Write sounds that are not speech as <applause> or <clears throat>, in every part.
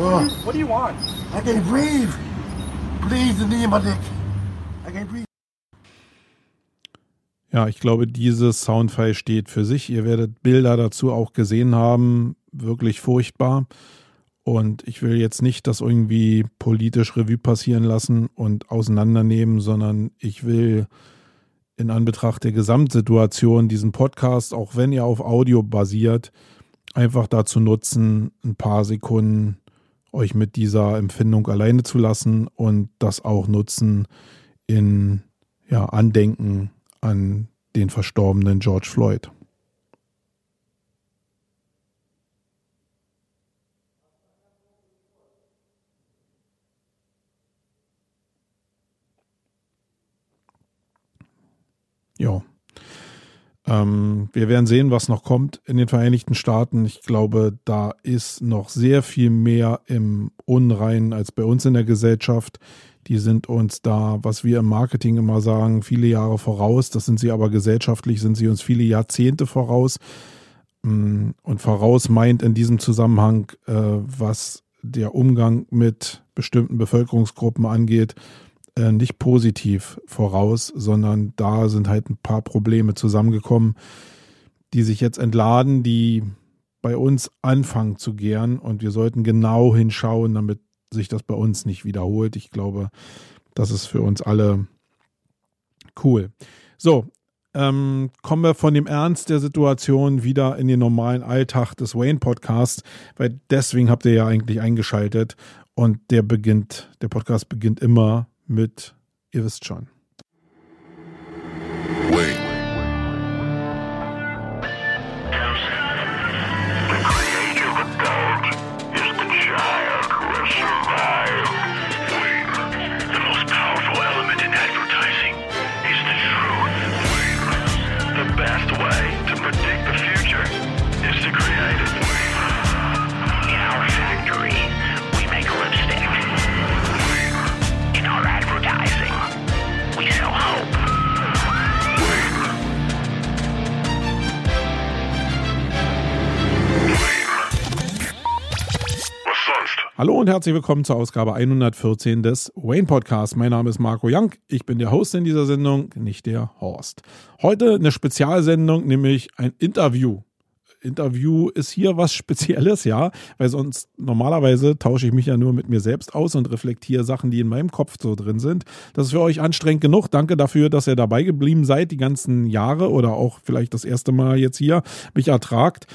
Oh, What do you want? I can't breathe. Please, dick. I can't breathe. Ja, ich glaube, dieses Soundfile steht für sich. Ihr werdet Bilder dazu auch gesehen haben. Wirklich furchtbar. Und ich will jetzt nicht das irgendwie politisch Revue passieren lassen und auseinandernehmen, sondern ich will in Anbetracht der Gesamtsituation diesen Podcast, auch wenn er auf Audio basiert, einfach dazu nutzen, ein paar Sekunden euch mit dieser Empfindung alleine zu lassen und das auch nutzen in ja, Andenken an den verstorbenen George Floyd. Ja. Ähm, wir werden sehen, was noch kommt in den Vereinigten Staaten. Ich glaube, da ist noch sehr viel mehr im Unreinen als bei uns in der Gesellschaft. Die sind uns da, was wir im Marketing immer sagen, viele Jahre voraus. Das sind sie aber gesellschaftlich, sind sie uns viele Jahrzehnte voraus. Mm, Und voraus meint in diesem Zusammenhang, äh, was der Umgang mit bestimmten Bevölkerungsgruppen angeht, äh, nicht positiv voraus, sondern da sind halt ein paar Probleme zusammengekommen, die sich jetzt entladen, die bei uns anfangen zu gären und wir sollten genau hinschauen, damit sich das bei uns nicht wiederholt. Ich glaube, das ist für uns alle cool. So, ähm, kommen wir von dem Ernst der Situation wieder in den normalen Alltag des Wayne Podcasts, weil deswegen habt ihr ja eigentlich eingeschaltet und der beginnt, der Podcast beginnt immer mit, ihr wisst schon. Wait. Hallo und herzlich willkommen zur Ausgabe 114 des Wayne Podcasts. Mein Name ist Marco Young. Ich bin der Host in dieser Sendung, nicht der Horst. Heute eine Spezialsendung, nämlich ein Interview. Interview ist hier was Spezielles, ja, weil sonst normalerweise tausche ich mich ja nur mit mir selbst aus und reflektiere Sachen, die in meinem Kopf so drin sind. Das ist für euch anstrengend genug. Danke dafür, dass ihr dabei geblieben seid die ganzen Jahre oder auch vielleicht das erste Mal jetzt hier mich ertragt.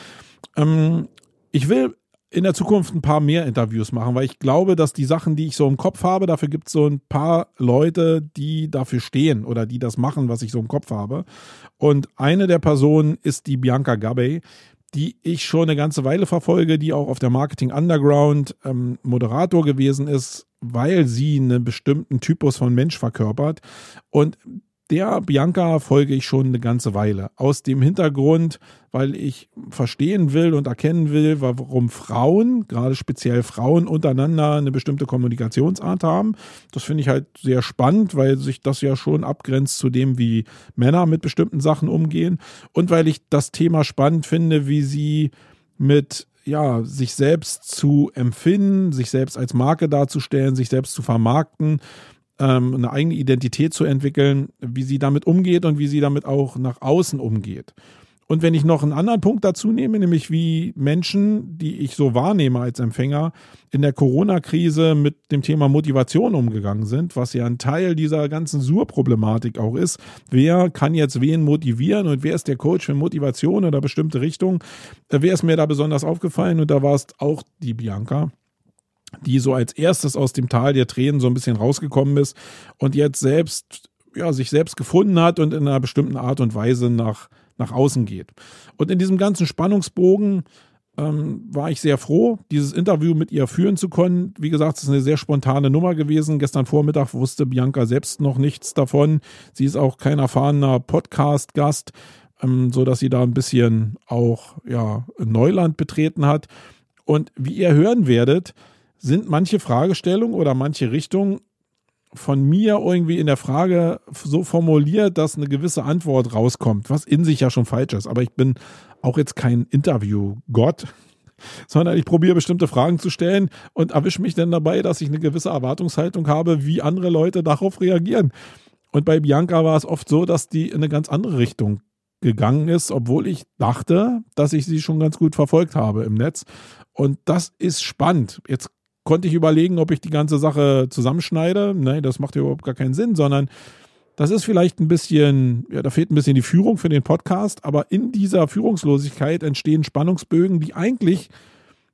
Ähm, ich will in der Zukunft ein paar mehr Interviews machen, weil ich glaube, dass die Sachen, die ich so im Kopf habe, dafür gibt es so ein paar Leute, die dafür stehen oder die das machen, was ich so im Kopf habe. Und eine der Personen ist die Bianca Gabay, die ich schon eine ganze Weile verfolge, die auch auf der Marketing Underground ähm, Moderator gewesen ist, weil sie einen bestimmten Typus von Mensch verkörpert. Und der Bianca folge ich schon eine ganze Weile. Aus dem Hintergrund, weil ich verstehen will und erkennen will, warum Frauen, gerade speziell Frauen, untereinander eine bestimmte Kommunikationsart haben. Das finde ich halt sehr spannend, weil sich das ja schon abgrenzt zu dem, wie Männer mit bestimmten Sachen umgehen. Und weil ich das Thema spannend finde, wie sie mit ja, sich selbst zu empfinden, sich selbst als Marke darzustellen, sich selbst zu vermarkten, ähm, eine eigene Identität zu entwickeln, wie sie damit umgeht und wie sie damit auch nach außen umgeht. Und wenn ich noch einen anderen Punkt dazu nehme, nämlich wie Menschen, die ich so wahrnehme als Empfänger, in der Corona-Krise mit dem Thema Motivation umgegangen sind, was ja ein Teil dieser ganzen Sur-Problematik auch ist. Wer kann jetzt wen motivieren und wer ist der Coach für Motivation oder bestimmte Richtung? Äh, Wer ist mir da besonders aufgefallen? Und da war es auch die Bianca die so als erstes aus dem Tal der Tränen so ein bisschen rausgekommen ist und jetzt selbst, ja, sich selbst gefunden hat und in einer bestimmten Art und Weise nach, nach außen geht. Und in diesem ganzen Spannungsbogen ähm, war ich sehr froh, dieses Interview mit ihr führen zu können. Wie gesagt, es ist eine sehr spontane Nummer gewesen. Gestern Vormittag wusste Bianca selbst noch nichts davon. Sie ist auch kein erfahrener Podcast-Gast, ähm, so dass sie da ein bisschen auch ja Neuland betreten hat. Und wie ihr hören werdet, sind manche Fragestellungen oder manche Richtungen von mir irgendwie in der Frage so formuliert, dass eine gewisse Antwort rauskommt, was in sich ja schon falsch ist. Aber ich bin auch jetzt kein Interview-Gott. <laughs> sondern ich probiere bestimmte Fragen zu stellen und erwische mich dann dabei, dass ich eine gewisse Erwartungshaltung habe, wie andere Leute darauf reagieren. Und bei Bianca war es oft so, dass die in eine ganz andere Richtung gegangen ist, obwohl ich dachte, dass ich sie schon ganz gut verfolgt habe im Netz. Und das ist spannend. Jetzt konnte ich überlegen, ob ich die ganze Sache zusammenschneide. Nein, das macht ja überhaupt gar keinen Sinn, sondern das ist vielleicht ein bisschen, ja, da fehlt ein bisschen die Führung für den Podcast, aber in dieser Führungslosigkeit entstehen Spannungsbögen, die eigentlich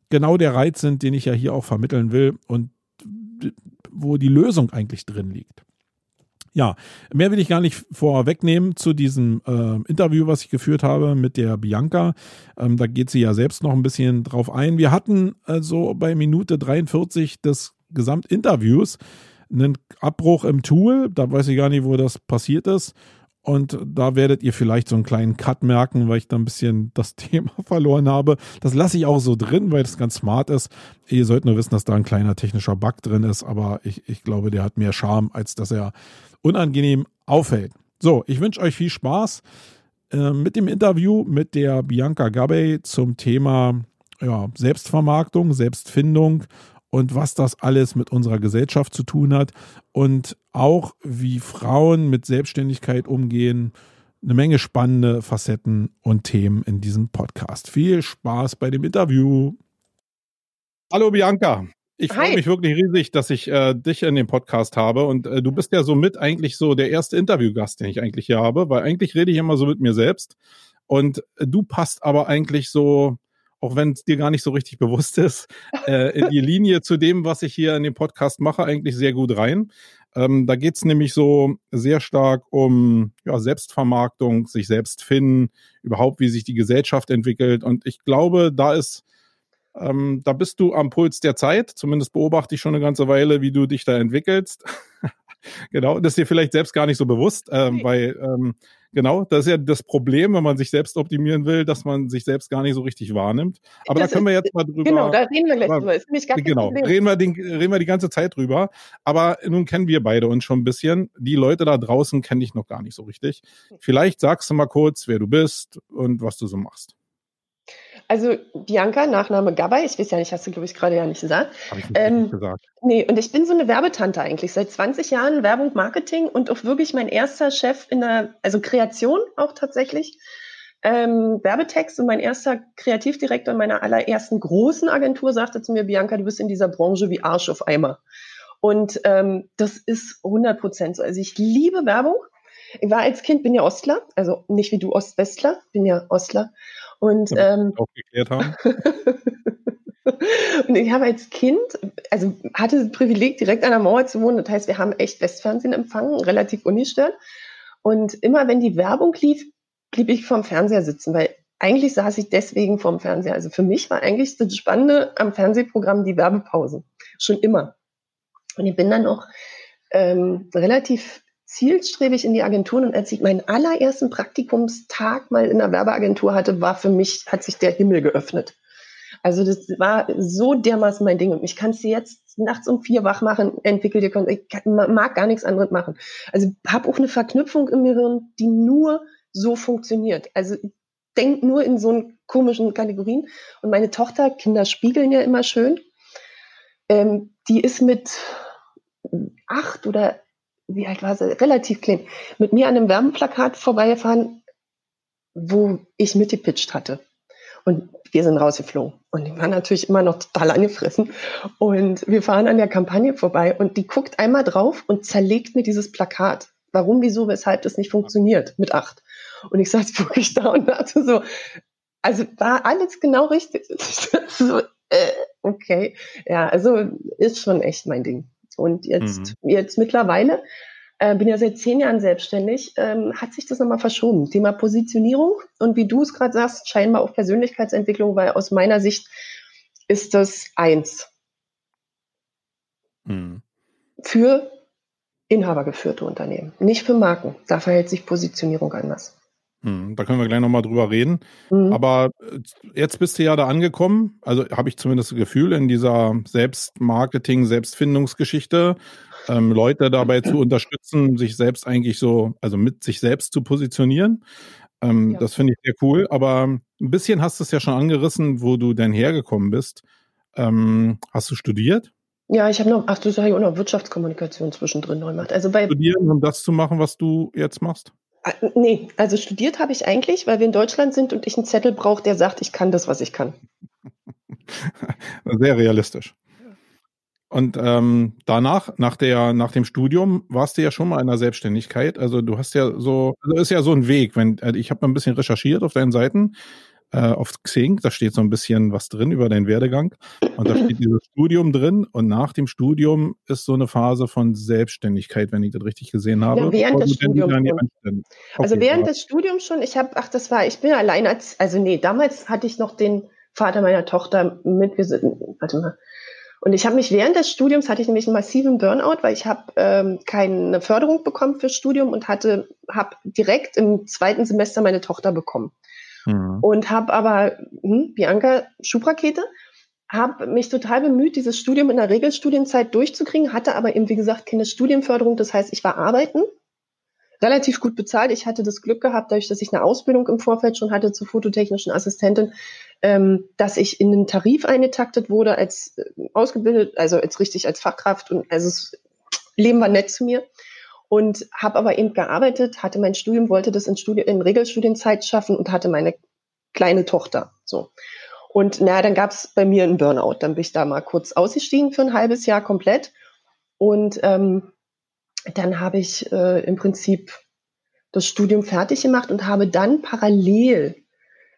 genau der Reiz sind, den ich ja hier auch vermitteln will und wo die Lösung eigentlich drin liegt. Ja, mehr will ich gar nicht vorwegnehmen zu diesem äh, Interview, was ich geführt habe mit der Bianca. Ähm, da geht sie ja selbst noch ein bisschen drauf ein. Wir hatten also bei Minute 43 des Gesamtinterviews einen Abbruch im Tool. Da weiß ich gar nicht, wo das passiert ist. Und da werdet ihr vielleicht so einen kleinen Cut merken, weil ich da ein bisschen das <laughs> Thema verloren habe. Das lasse ich auch so drin, weil das ganz smart ist. Ihr sollt nur wissen, dass da ein kleiner technischer Bug drin ist, aber ich, ich glaube, der hat mehr Charme, als dass er unangenehm auffällt. So, ich wünsche euch viel Spaß äh, mit dem Interview mit der Bianca Gabay zum Thema ja, Selbstvermarktung, Selbstfindung und was das alles mit unserer Gesellschaft zu tun hat und auch wie Frauen mit Selbstständigkeit umgehen. Eine Menge spannende Facetten und Themen in diesem Podcast. Viel Spaß bei dem Interview. Hallo Bianca. Ich freue mich wirklich riesig, dass ich äh, dich in dem Podcast habe. Und äh, du bist ja somit eigentlich so der erste Interviewgast, den ich eigentlich hier habe, weil eigentlich rede ich immer so mit mir selbst. Und äh, du passt aber eigentlich so, auch wenn es dir gar nicht so richtig bewusst ist, äh, in die Linie zu dem, was ich hier in dem Podcast mache, eigentlich sehr gut rein. Ähm, da geht's nämlich so sehr stark um ja, Selbstvermarktung, sich selbst finden, überhaupt, wie sich die Gesellschaft entwickelt. Und ich glaube, da ist ähm, da bist du am Puls der Zeit. Zumindest beobachte ich schon eine ganze Weile, wie du dich da entwickelst. <laughs> genau, das ist dir vielleicht selbst gar nicht so bewusst, ähm, weil ähm, genau, das ist ja das Problem, wenn man sich selbst optimieren will, dass man sich selbst gar nicht so richtig wahrnimmt. Aber das da können wir jetzt mal drüber. Genau, da reden wir gleich drüber. Ist nämlich gar kein genau, Problem. reden wir, den, reden wir die ganze Zeit drüber. Aber nun kennen wir beide uns schon ein bisschen. Die Leute da draußen kenne ich noch gar nicht so richtig. Vielleicht sagst du mal kurz, wer du bist und was du so machst. Also Bianca, Nachname Gabay, ich weiß ja nicht, hast du, glaube ich, gerade ja nicht gesagt. Habe ich nicht Ähm, gesagt. Nee, und ich bin so eine Werbetante eigentlich. Seit 20 Jahren Werbung, Marketing und auch wirklich mein erster Chef in der, also Kreation auch tatsächlich. Ähm, Werbetext und mein erster Kreativdirektor in meiner allerersten großen Agentur sagte zu mir, Bianca, du bist in dieser Branche wie Arsch auf Eimer. Und ähm, das ist 100 Prozent so. Also ich liebe Werbung. Ich war als Kind, bin ja Ostler, also nicht wie du Ostwestler, bin ja Ostler. Und ähm, aufgeklärt haben. <laughs> und ich habe als Kind, also hatte das Privileg, direkt an der Mauer zu wohnen. Das heißt, wir haben echt Westfernsehen empfangen, relativ ungestört. Und immer wenn die Werbung lief, blieb ich vorm Fernseher sitzen, weil eigentlich saß ich deswegen vorm Fernseher. Also für mich war eigentlich das Spannende am Fernsehprogramm die Werbepausen. Schon immer. Und ich bin dann auch ähm, relativ zielstrebig in die Agenturen und als ich meinen allerersten Praktikumstag mal in der Werbeagentur hatte, war für mich, hat sich der Himmel geöffnet. Also das war so dermaßen mein Ding und ich kann es jetzt nachts um vier wach machen, entwickelt ihr könnt, ich mag gar nichts anderes machen. Also habe auch eine Verknüpfung im Gehirn, die nur so funktioniert. Also denkt nur in so einen komischen Kategorien und meine Tochter, Kinder spiegeln ja immer schön, ähm, die ist mit acht oder wie alt war sie, relativ klein, mit mir an einem Werbeplakat vorbeigefahren, wo ich mitgepitcht hatte. Und wir sind rausgeflogen. Und die waren natürlich immer noch total angefressen. Und wir fahren an der Kampagne vorbei und die guckt einmal drauf und zerlegt mir dieses Plakat. Warum, wieso, weshalb das nicht funktioniert mit acht. Und ich saß <laughs> wirklich da und dachte so, also war alles genau richtig. <laughs> so, äh, okay. Ja, also ist schon echt mein Ding. Und jetzt, mhm. jetzt mittlerweile, äh, bin ja seit zehn Jahren selbstständig, ähm, hat sich das nochmal verschoben. Thema Positionierung und wie du es gerade sagst, scheinbar auch Persönlichkeitsentwicklung, weil aus meiner Sicht ist das eins. Mhm. Für inhabergeführte Unternehmen, nicht für Marken. Da verhält sich Positionierung anders. Hm, da können wir gleich nochmal drüber reden. Mhm. Aber äh, jetzt bist du ja da angekommen, also habe ich zumindest das Gefühl, in dieser Selbstmarketing, Selbstfindungsgeschichte, ähm, Leute dabei zu unterstützen, sich selbst eigentlich so, also mit sich selbst zu positionieren. Ähm, ja. Das finde ich sehr cool. Aber ein bisschen hast du es ja schon angerissen, wo du denn hergekommen bist. Ähm, hast du studiert? Ja, ich habe noch, ach, du sagst auch noch Wirtschaftskommunikation zwischendrin neu gemacht. Also bei, Studieren, um das zu machen, was du jetzt machst? Ah, nee, also studiert habe ich eigentlich, weil wir in Deutschland sind und ich einen Zettel brauche, der sagt, ich kann das, was ich kann. <laughs> Sehr realistisch. Und ähm, danach, nach der, nach dem Studium, warst du ja schon mal in der Selbstständigkeit. Also du hast ja so, also ist ja so ein Weg. Wenn äh, ich habe mal ein bisschen recherchiert auf deinen Seiten, äh, auf Xing, da steht so ein bisschen was drin über deinen Werdegang. Und da steht dieses Studium drin. Und nach dem Studium ist so eine Phase von Selbstständigkeit, wenn ich das richtig gesehen habe. Ja, während des Studiums Also Okay, während ja. des Studiums schon, ich habe, ach, das war, ich bin allein als, also nee, damals hatte ich noch den Vater meiner Tochter mit, wir sind, warte mal. Und ich habe mich während des Studiums hatte ich nämlich einen massiven Burnout, weil ich habe ähm, keine Förderung bekommen fürs Studium und hatte, habe direkt im zweiten Semester meine Tochter bekommen. Mhm. und habe aber, hm, Bianca, Schubrakete, habe mich total bemüht, dieses Studium in der Regelstudienzeit durchzukriegen, hatte aber eben, wie gesagt, keine Studienförderung. Das heißt, ich war arbeiten, relativ gut bezahlt. Ich hatte das Glück gehabt, dadurch, dass ich eine Ausbildung im Vorfeld schon hatte zur fototechnischen Assistentin, ähm, dass ich in den Tarif eingetaktet wurde als äh, ausgebildet, also als richtig als Fachkraft und also das Leben war nett zu mir und habe aber eben gearbeitet, hatte mein Studium, wollte das in, Studi in Regelstudienzeit schaffen und hatte meine kleine Tochter. So. Und na, dann gab es bei mir einen Burnout. Dann bin ich da mal kurz ausgestiegen für ein halbes Jahr komplett. Und ähm, dann habe ich äh, im Prinzip das Studium fertig gemacht und habe dann parallel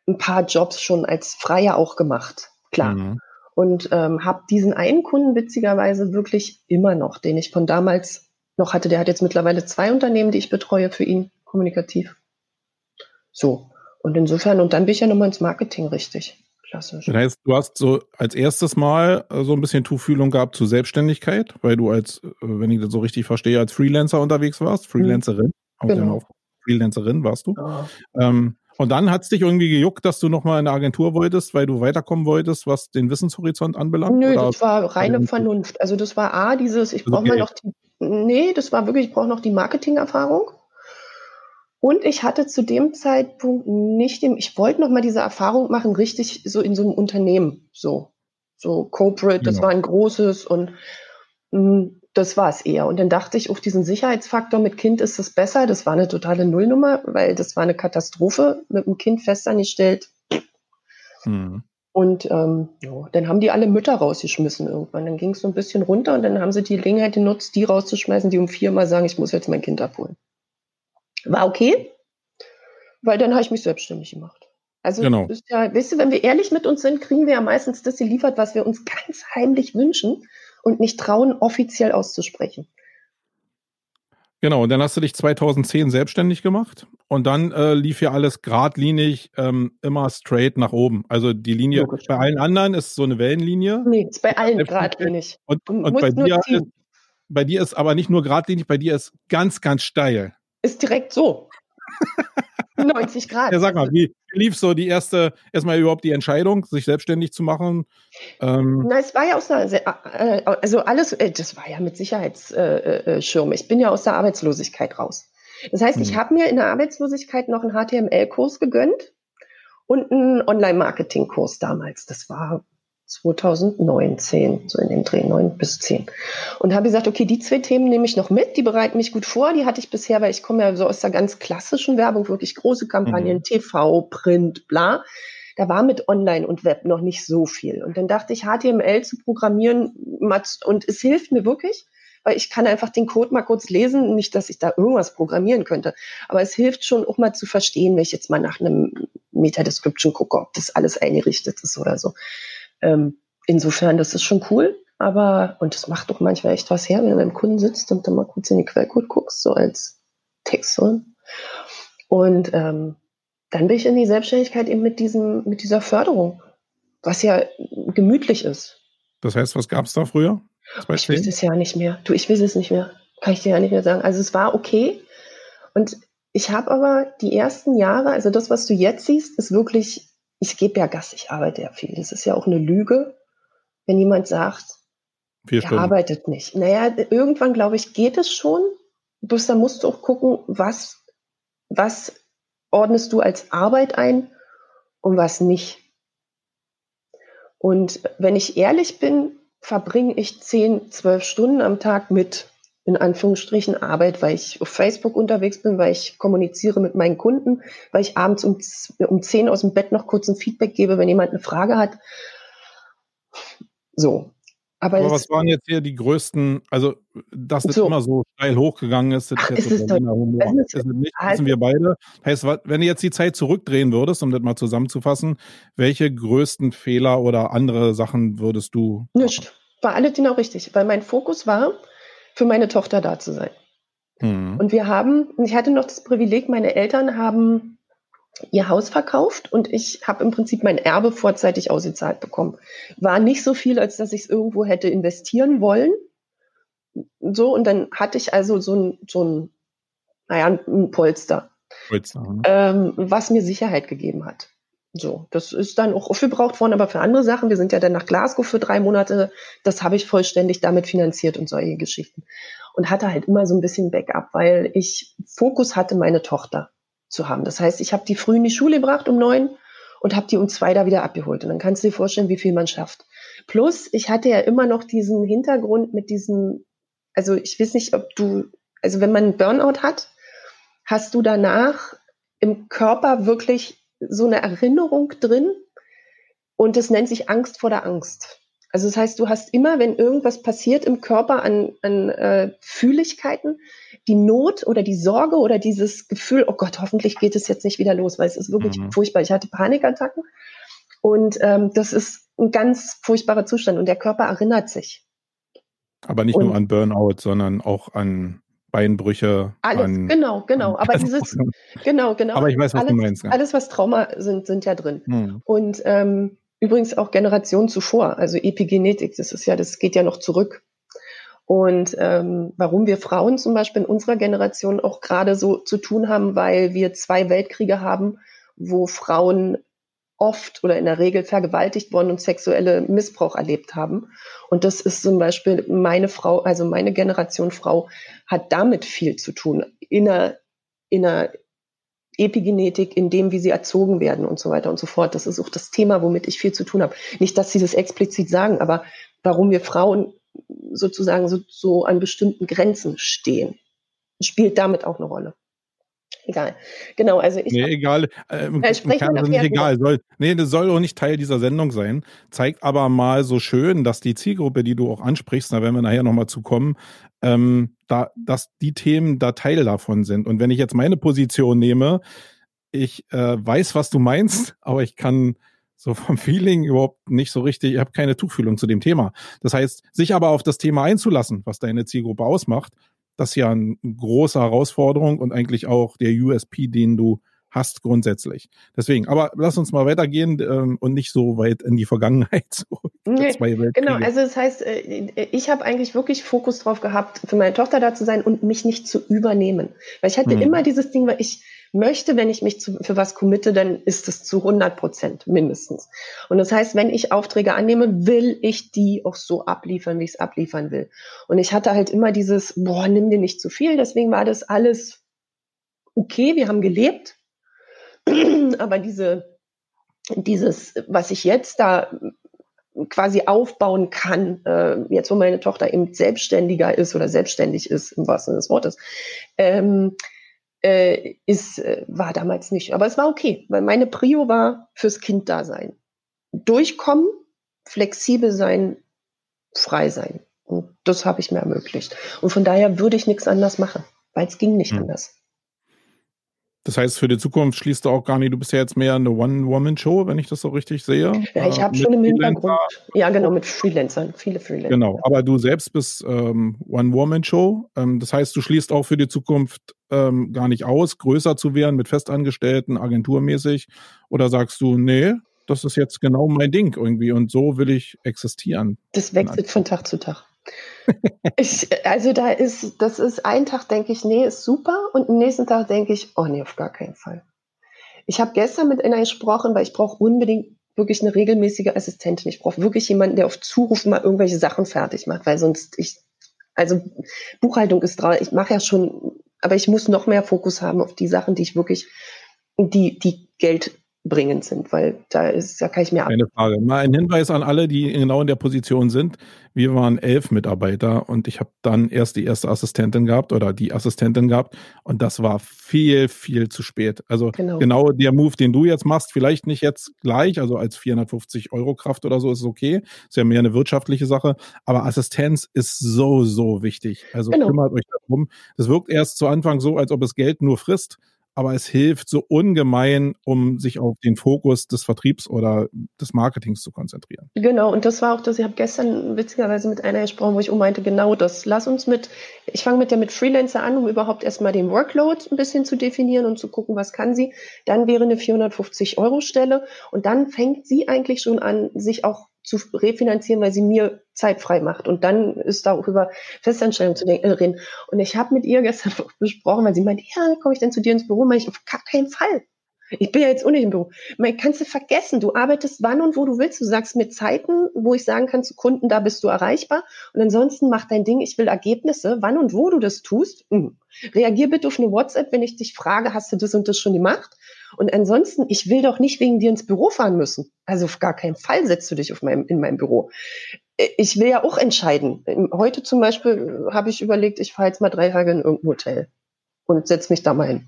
ein paar Jobs schon als Freier auch gemacht. Klar. Mhm. Und ähm, habe diesen einen Kunden witzigerweise wirklich immer noch, den ich von damals noch hatte. Der hat jetzt mittlerweile zwei Unternehmen, die ich betreue für ihn, kommunikativ. So. Und insofern, und dann bin ich ja nochmal ins Marketing richtig. Klassisch. Das heißt, du hast so als erstes Mal äh, so ein bisschen Tuchfühlung gehabt zu Selbstständigkeit, weil du als, äh, wenn ich das so richtig verstehe, als Freelancer unterwegs warst, Freelancerin, Hab ich Genau. Freelancerin warst du. Ja. Ähm, und dann hat es dich irgendwie gejuckt, dass du nochmal in eine Agentur wolltest, weil du weiterkommen wolltest, was den Wissenshorizont anbelangt? Nö, das war reine Vernunft. Also das war A, dieses, ich Also brauche mal Geld. noch die, nee, das war wirklich, ich brauche noch die Marketingerfahrung. Und ich hatte zu dem Zeitpunkt nicht dem, ich wollte noch mal diese Erfahrung machen, richtig so in so einem Unternehmen, so, so Corporate, das Genau. war ein großes und mh, das war es eher. Und dann dachte ich, auf diesen Sicherheitsfaktor mit Kind ist es besser. Das war eine totale Nullnummer, weil das war eine Katastrophe, mit dem Kind fest angestellt. Hm. Und ähm, ja, dann haben die alle Mütter rausgeschmissen irgendwann. Dann ging es so ein bisschen runter und dann haben sie die Gelegenheit genutzt, die rauszuschmeißen, die um viermal sagen, ich muss jetzt mein Kind abholen. War okay, weil dann habe ich mich selbstständig gemacht. Also Genau. ist ja, weißt du, wenn wir ehrlich mit uns sind, kriegen wir ja meistens das geliefert, was wir uns <laughs> ganz heimlich wünschen und nicht trauen, offiziell auszusprechen. Genau, und dann hast du dich 2010 selbstständig gemacht und dann äh, lief ja alles geradlinig ähm, immer straight nach oben. Also die Linie Logisch. bei allen anderen ist so eine Wellenlinie Nee, ist bei allen Selbstständig. geradlinig. und, und bei dir ist, bei dir ist aber nicht nur geradlinig, bei dir ist ganz, ganz steil. Ist direkt so. <laughs> 90 <laughs> Grad. Ja, sag mal, wie lief so die erste, erstmal überhaupt die Entscheidung, sich selbstständig zu machen? Ähm, Na, es war ja aus einer, sehr- äh, also alles, äh, das war ja mit Sicherheitsschirm. Ich bin ja aus der Arbeitslosigkeit raus. Das heißt, ich Mhm. habe mir in der Arbeitslosigkeit noch einen HTML-Kurs gegönnt und einen Online-Marketing-Kurs damals. Das war 2019, so in dem Dreh, 9 bis 10. Und habe gesagt, okay, die zwei Themen nehme ich noch mit, die bereiten mich gut vor. Die hatte ich bisher, weil ich komme ja so aus der ganz klassischen Werbung, wirklich große Kampagnen, Mhm. TV, Print, bla. Da war mit Online und Web noch nicht so viel. Und dann dachte ich, HTML zu programmieren, und es hilft mir wirklich, weil ich kann einfach den Code mal kurz lesen, nicht, dass ich da irgendwas programmieren könnte. Aber es hilft schon auch mal zu verstehen, wenn ich jetzt mal nach einem Meta-Description gucke, ob das alles eingerichtet ist oder so. Ähm, insofern, das ist schon cool. Aber, und das macht doch manchmal echt was her, wenn du beim Kunden sitzt und dann mal kurz in den Quellcode guckst, so als Text. So. Und ähm, dann bin ich in die Selbstständigkeit eben mit diesem, mit dieser Förderung, was ja gemütlich ist. das heißt, was gab's da früher? Ich weiß 2010? es ja nicht mehr. Du, ich weiß es nicht mehr. Kann ich dir ja nicht mehr sagen. Also es war okay. Und ich habe aber die ersten Jahre, also das, was du jetzt siehst, ist wirklich, ich gebe ja Gas, ich arbeite ja viel. Das ist ja auch eine Lüge, wenn jemand sagt, er arbeitet nicht. Naja, irgendwann, glaube ich, geht es schon. Bloß da musst du auch gucken, was, was ordnest du als Arbeit ein und was nicht. Und wenn ich ehrlich bin, verbringe ich 10, 12 Stunden am Tag mit, in Anführungsstrichen, Arbeit, weil ich auf Facebook unterwegs bin, weil ich kommuniziere mit meinen Kunden, weil ich abends um, um 10 aus dem Bett noch kurz ein Feedback gebe, wenn jemand eine Frage hat. So. Aber, Aber was waren jetzt hier die größten, also dass das So. immer so steil hochgegangen ist, das Ach, ist es jetzt so ist Berliner Humor. es ist- Ist es nicht, also- wissen wir beide. Heißt, wenn du jetzt die Zeit zurückdrehen würdest, um das mal zusammenzufassen, welche größten Fehler oder andere Sachen würdest du Nicht. War alles genau richtig, weil mein Fokus war, für meine Tochter da zu sein. Hm. Und wir haben, ich hatte noch das Privileg, meine Eltern haben ihr Haus verkauft und ich habe im Prinzip mein Erbe vorzeitig ausgezahlt bekommen. War nicht so viel, als dass ich es irgendwo hätte investieren wollen. So, und dann hatte ich also so ein, so ein, naja, ein Polster, Holz, ne? ähm, was mir Sicherheit gegeben hat. So, das ist dann auch aufgebraucht worden, aber für andere Sachen, wir sind ja dann nach Glasgow für drei Monate, das habe ich vollständig damit finanziert und solche Geschichten. Und hatte halt immer so ein bisschen Backup, weil ich Fokus hatte, meine Tochter zu haben. Das heißt, ich habe die früh in die Schule gebracht um neun und habe die um zwei da wieder abgeholt. Und dann kannst du dir vorstellen, wie viel man schafft. Plus, ich hatte ja immer noch diesen Hintergrund mit diesem, also ich weiß nicht, ob du, also wenn man einen Burnout hat, hast du danach im Körper wirklich so eine Erinnerung drin und das nennt sich Angst vor der Angst. Also das heißt, du hast immer, wenn irgendwas passiert im Körper an, an äh, Fühligkeiten, die Not oder die Sorge oder dieses Gefühl, oh Gott, hoffentlich geht es jetzt nicht wieder los, weil es ist wirklich Mhm. furchtbar. Ich hatte Panikattacken und ähm, das ist ein ganz furchtbarer Zustand und der Körper erinnert sich. Aber nicht und- nur an Burnout, sondern auch an Beinbrüche. Alles, an, genau, genau. Aber dieses, genau, genau. Aber ich weiß, was alles, du meinst. Ja. Alles, was Trauma sind, sind ja drin. Hm. Und ähm, übrigens auch Generationen zuvor, also Epigenetik, das ist ja, das geht ja noch zurück. Und ähm, warum wir Frauen zum Beispiel in unserer Generation auch gerade so zu tun haben, weil wir zwei Weltkriege haben, wo Frauen oft oder in der Regel vergewaltigt worden und sexuelle Missbrauch erlebt haben. Und das ist zum Beispiel meine Frau, also meine Generation Frau hat damit viel zu tun. In der, in der Epigenetik, in dem, wie sie erzogen werden und so weiter und so fort. Das ist auch das Thema, womit ich viel zu tun habe. Nicht, dass sie das explizit sagen, aber warum wir Frauen sozusagen so, so an bestimmten Grenzen stehen, spielt damit auch eine Rolle. Egal. Genau, also ich Nee, egal. Äh, Im, Äh, im Kern nicht egal. Soll, nee, das soll auch nicht Teil dieser Sendung sein. Zeigt aber mal so schön, dass die Zielgruppe, die du auch ansprichst, da werden wir nachher nochmal zu kommen, ähm, da, dass die Themen da Teil davon sind. Und wenn ich jetzt meine Position nehme, ich äh, weiß, was du meinst, <laughs> aber ich kann so vom Feeling überhaupt nicht so richtig, ich habe keine Tuchfühlung zu dem Thema. Das heißt, sich aber auf das Thema einzulassen, was deine Zielgruppe ausmacht, das ist ja eine große Herausforderung und eigentlich auch der USP, den du hast grundsätzlich. Deswegen, aber lass uns mal weitergehen ähm, und nicht so weit in die Vergangenheit. <laughs> zurück. Nee. Genau, also das heißt, äh, ich habe eigentlich wirklich Fokus drauf gehabt, für meine Tochter da zu sein und mich nicht zu übernehmen. Weil ich hatte Mhm. immer dieses Ding, weil ich möchte, wenn ich mich zu, für was committe, dann ist es zu 100 Prozent mindestens. Und das heißt, wenn ich Aufträge annehme, will ich die auch so abliefern, wie ich es abliefern will. Und ich hatte halt immer dieses, boah, nimm dir nicht zu viel. Deswegen war das alles okay, wir haben gelebt. <clears throat> Aber diese, dieses, was ich jetzt da quasi aufbauen kann, äh, jetzt wo meine Tochter eben selbstständiger ist oder selbstständig ist, im wahrsten Sinne des Wortes, ähm, äh, ist, äh, war damals nicht. Aber es war okay, weil meine Prio war fürs Kind da sein. Durchkommen, flexibel sein, frei sein. Und das habe ich mir ermöglicht. Und von daher würde ich nichts anders machen, weil es ging nicht Hm. anders. Das heißt, für die Zukunft schließt du auch gar nicht, du bist ja jetzt mehr eine One-Woman-Show, wenn ich das so richtig sehe. Ja, ich Äh, habe mit schon im. Hintergrund, ja genau, mit Freelancern, viele Freelancer. Genau, aber du selbst bist ähm, One-Woman-Show. Ähm, das heißt, du schließt auch für die Zukunft ähm, gar nicht aus, größer zu werden mit Festangestellten, agenturmäßig. Oder sagst du, nee, das ist jetzt genau mein Ding irgendwie und so will ich existieren. Das wechselt von Tag zu Tag. <laughs> ich, also da ist, das ist ein Tag denke ich, nee, ist super und am nächsten Tag denke ich, oh nee, auf gar keinen Fall. Ich habe gestern mit einer gesprochen, weil ich brauche unbedingt wirklich eine regelmäßige Assistentin. Ich brauche wirklich jemanden, der auf Zuruf mal irgendwelche Sachen fertig macht, weil sonst ich, also Buchhaltung ist dran, ich mache ja schon, aber ich muss noch mehr Fokus haben auf die Sachen, die ich wirklich, die, die Geld gewinnbringend sind, weil da ist, da kann ich mir ab. Keine Frage. Mal ein Hinweis an alle, die genau in der Position sind. Wir waren elf Mitarbeiter und ich habe dann erst die erste Assistentin gehabt oder die Assistentin gehabt und das war viel, viel zu spät. Also Genau. genau, der Move, den du jetzt machst, vielleicht nicht jetzt gleich, also als 450 Euro Kraft oder so ist es okay. Ist ja mehr eine wirtschaftliche Sache, aber Assistenz ist so, so wichtig. Also Genau. kümmert euch darum. Das wirkt erst zu Anfang so, als ob es Geld nur frisst aber es hilft so ungemein, um sich auf den Fokus des Vertriebs oder des Marketings zu konzentrieren. Genau, und das war auch das, ich habe gestern witzigerweise mit einer gesprochen, wo ich meinte, genau das. Lass uns mit, ich fange mit der mit Freelancer an, um überhaupt erstmal den Workload ein bisschen zu definieren und zu gucken, was kann sie. Dann wäre eine 450 Euro Stelle und dann fängt sie eigentlich schon an, sich auch zu refinanzieren, weil sie mir Zeit frei macht. Und dann ist da auch über Festanstellung zu äh, reden. Und ich habe mit ihr gestern <laughs> besprochen, weil sie meinte, ja, komme ich dann zu dir ins Büro? Meine ich, auf gar keinen Fall. Ich bin ja jetzt ohne im Büro. Man kannst du vergessen, du arbeitest wann und wo du willst. Du sagst mir Zeiten, wo ich sagen kann zu Kunden, da bist du erreichbar. Und ansonsten mach dein Ding, ich will Ergebnisse. Wann und wo du das tust, mh. reagier bitte auf eine WhatsApp, wenn ich dich frage, hast du das und das schon gemacht? Und ansonsten, ich will doch nicht wegen dir ins Büro fahren müssen. Also auf gar keinen Fall setzt du dich auf meinem, in meinem Büro. Ich will ja auch entscheiden. Heute zum Beispiel habe ich überlegt, ich fahre jetzt mal drei Tage in irgendein Hotel und setze mich da mal hin.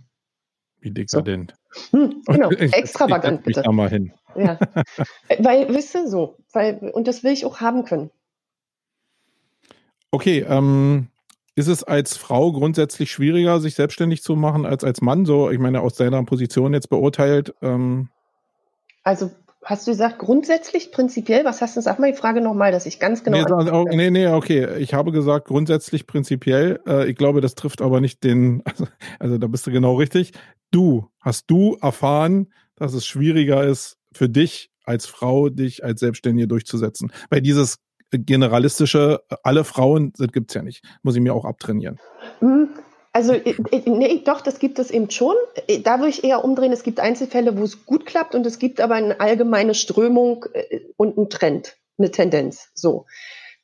Wie dekadent. Hm, genau, extravagant <laughs> ich setz mich bitte. da mal hin. Ja. <laughs> weil, wisst ihr, so, weil, und das will ich auch haben können. Okay, ähm, ist es als Frau grundsätzlich schwieriger, sich selbstständig zu machen als als Mann? So, ich meine, aus deiner Position jetzt beurteilt. Ähm, Also, hast du gesagt, grundsätzlich, prinzipiell, was hast du, sag mal die Frage nochmal, dass ich ganz genau. nee, so- antworten kann. nee, nee, okay. Ich habe gesagt, grundsätzlich prinzipiell. Äh, ich glaube, das trifft aber nicht den, <laughs> also, also da bist du genau richtig. Du, hast du erfahren, dass es schwieriger ist für dich als Frau, dich als Selbstständige durchzusetzen? Weil dieses generalistische, alle Frauen, das gibt's ja nicht. Muss ich mir auch abtrainieren. Hm, Also, äh, äh, nee, doch, das gibt es eben schon. Äh, Da würde ich eher umdrehen. Es gibt Einzelfälle, wo es gut klappt und es gibt aber eine allgemeine Strömung und einen Trend, eine Tendenz. So.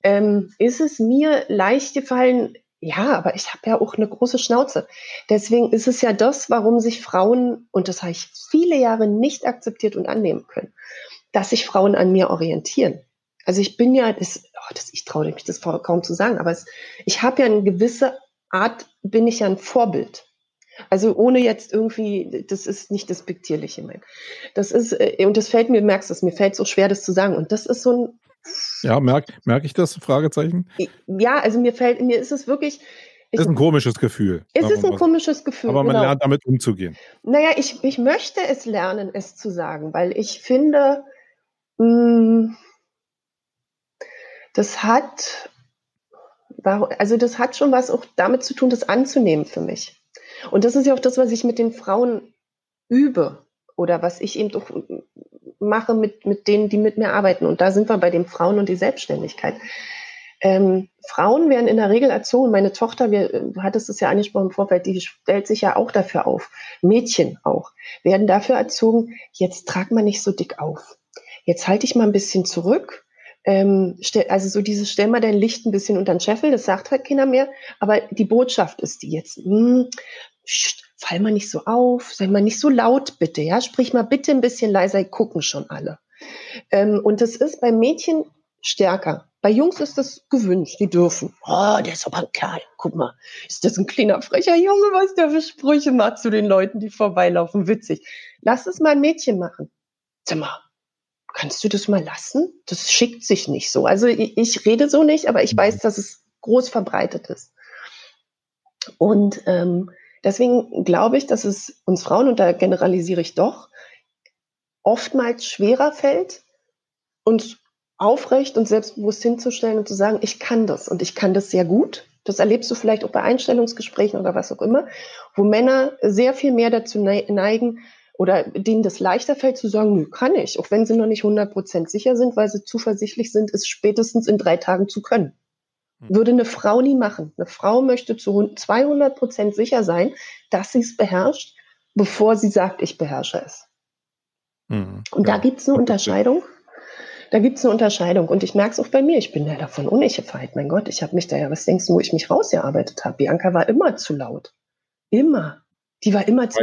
Ähm, ist es mir leicht gefallen? Ja, aber ich habe ja auch eine große Schnauze. Deswegen ist es ja das, warum sich Frauen, und das habe ich viele Jahre nicht akzeptiert und annehmen können, dass sich Frauen an mir orientieren. Also ich bin ja, das, oh, das, ich traue mich das kaum zu sagen, aber es, ich habe ja eine gewisse Art, bin ich ja ein Vorbild. Also ohne jetzt irgendwie, das ist nicht despektierlich ich mein. Das ist, äh, und das fällt mir, merkst du es, mir fällt so schwer, das zu sagen. Und das ist so ein, Ja, merke merk ich das? Fragezeichen? ja, also mir fällt, mir ist es wirklich, ich, ist ein komisches Gefühl. es ist ein so. komisches Gefühl. Aber man genau. lernt damit umzugehen. Naja, ich, ich möchte es lernen, es zu sagen, weil ich finde, mh, das hat, also das hat schon was auch damit zu tun, das anzunehmen für mich. Und das ist ja auch das, was ich mit den Frauen übe oder was ich eben doch mache mit, mit denen, die mit mir arbeiten. Und da sind wir bei den Frauen und die Selbstständigkeit. Ähm, Frauen werden in der Regel erzogen. Meine Tochter, wir, du hattest es ja angesprochen im Vorfeld, die stellt sich ja auch dafür auf. Mädchen auch werden dafür erzogen, jetzt trag mal nicht so dick auf. Jetzt halte ich mal ein bisschen zurück. Ähm, also so dieses, stell mal dein Licht ein bisschen unter den Scheffel, das sagt halt keiner mehr. Aber die Botschaft ist die jetzt, hm, pst, fall mal nicht so auf, sei mal nicht so laut bitte, ja, sprich mal bitte ein bisschen leiser, gucken schon alle. Ähm, und das ist bei Mädchen stärker. Bei Jungs ist das gewünscht, die dürfen. Oh, der ist aber ein Kerl. Guck mal, ist das ein kleiner frecher Junge, was der für Sprüche macht zu den Leuten, die vorbeilaufen. Witzig. Lass es mal ein Mädchen machen. Mal, kannst du das mal lassen? Das schickt sich nicht so. Also ich, ich rede so nicht, aber ich weiß, dass es groß verbreitet ist. Und ähm, deswegen glaube ich, dass es uns Frauen, und da generalisiere ich doch, oftmals schwerer fällt, uns aufrecht und selbstbewusst hinzustellen und zu sagen, ich kann das und ich kann das sehr gut. Das erlebst du vielleicht auch bei Einstellungsgesprächen oder was auch immer, wo Männer sehr viel mehr dazu neigen oder denen das leichter fällt zu sagen, nö, kann ich, auch wenn sie noch nicht 100% sicher sind, weil sie zuversichtlich sind, es spätestens in drei Tagen zu können. Würde eine Frau nie machen. Eine Frau möchte zu 200% sicher sein, dass sie es beherrscht, bevor sie sagt, ich beherrsche es. Mhm. Und Ja. da gibt es eine Unterscheidung. Da gibt es eine Unterscheidung. Und ich merke es auch bei mir. Ich bin ja davon unsicher Mein Gott, ich habe mich da ja, was denkst du, wo ich mich rausgearbeitet habe? Bianca war immer zu laut. Immer. Die war immer zu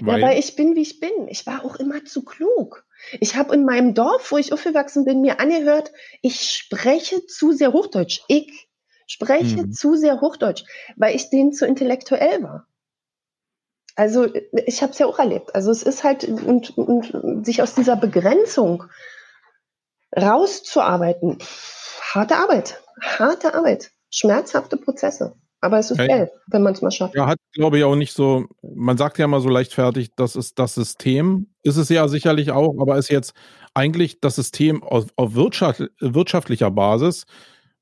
Weil? Ja, weil ich bin, wie ich bin. Ich war auch immer zu klug. Ich habe in meinem Dorf, wo ich aufgewachsen bin, mir angehört, ich spreche zu sehr Hochdeutsch. Ich spreche Mhm. zu sehr Hochdeutsch, weil ich denen zu intellektuell war. Also ich habe es ja auch erlebt. Also es ist halt und, und sich aus dieser Begrenzung rauszuarbeiten, harte Arbeit, harte Arbeit, schmerzhafte Prozesse. Aber es ist Ja, geil, wenn man es mal schafft. Ja, hat, glaube ich, auch nicht so, man sagt ja mal so leichtfertig, das ist das System. Ist es ja sicherlich auch, aber ist jetzt eigentlich das System auf, auf Wirtschaft, wirtschaftlicher Basis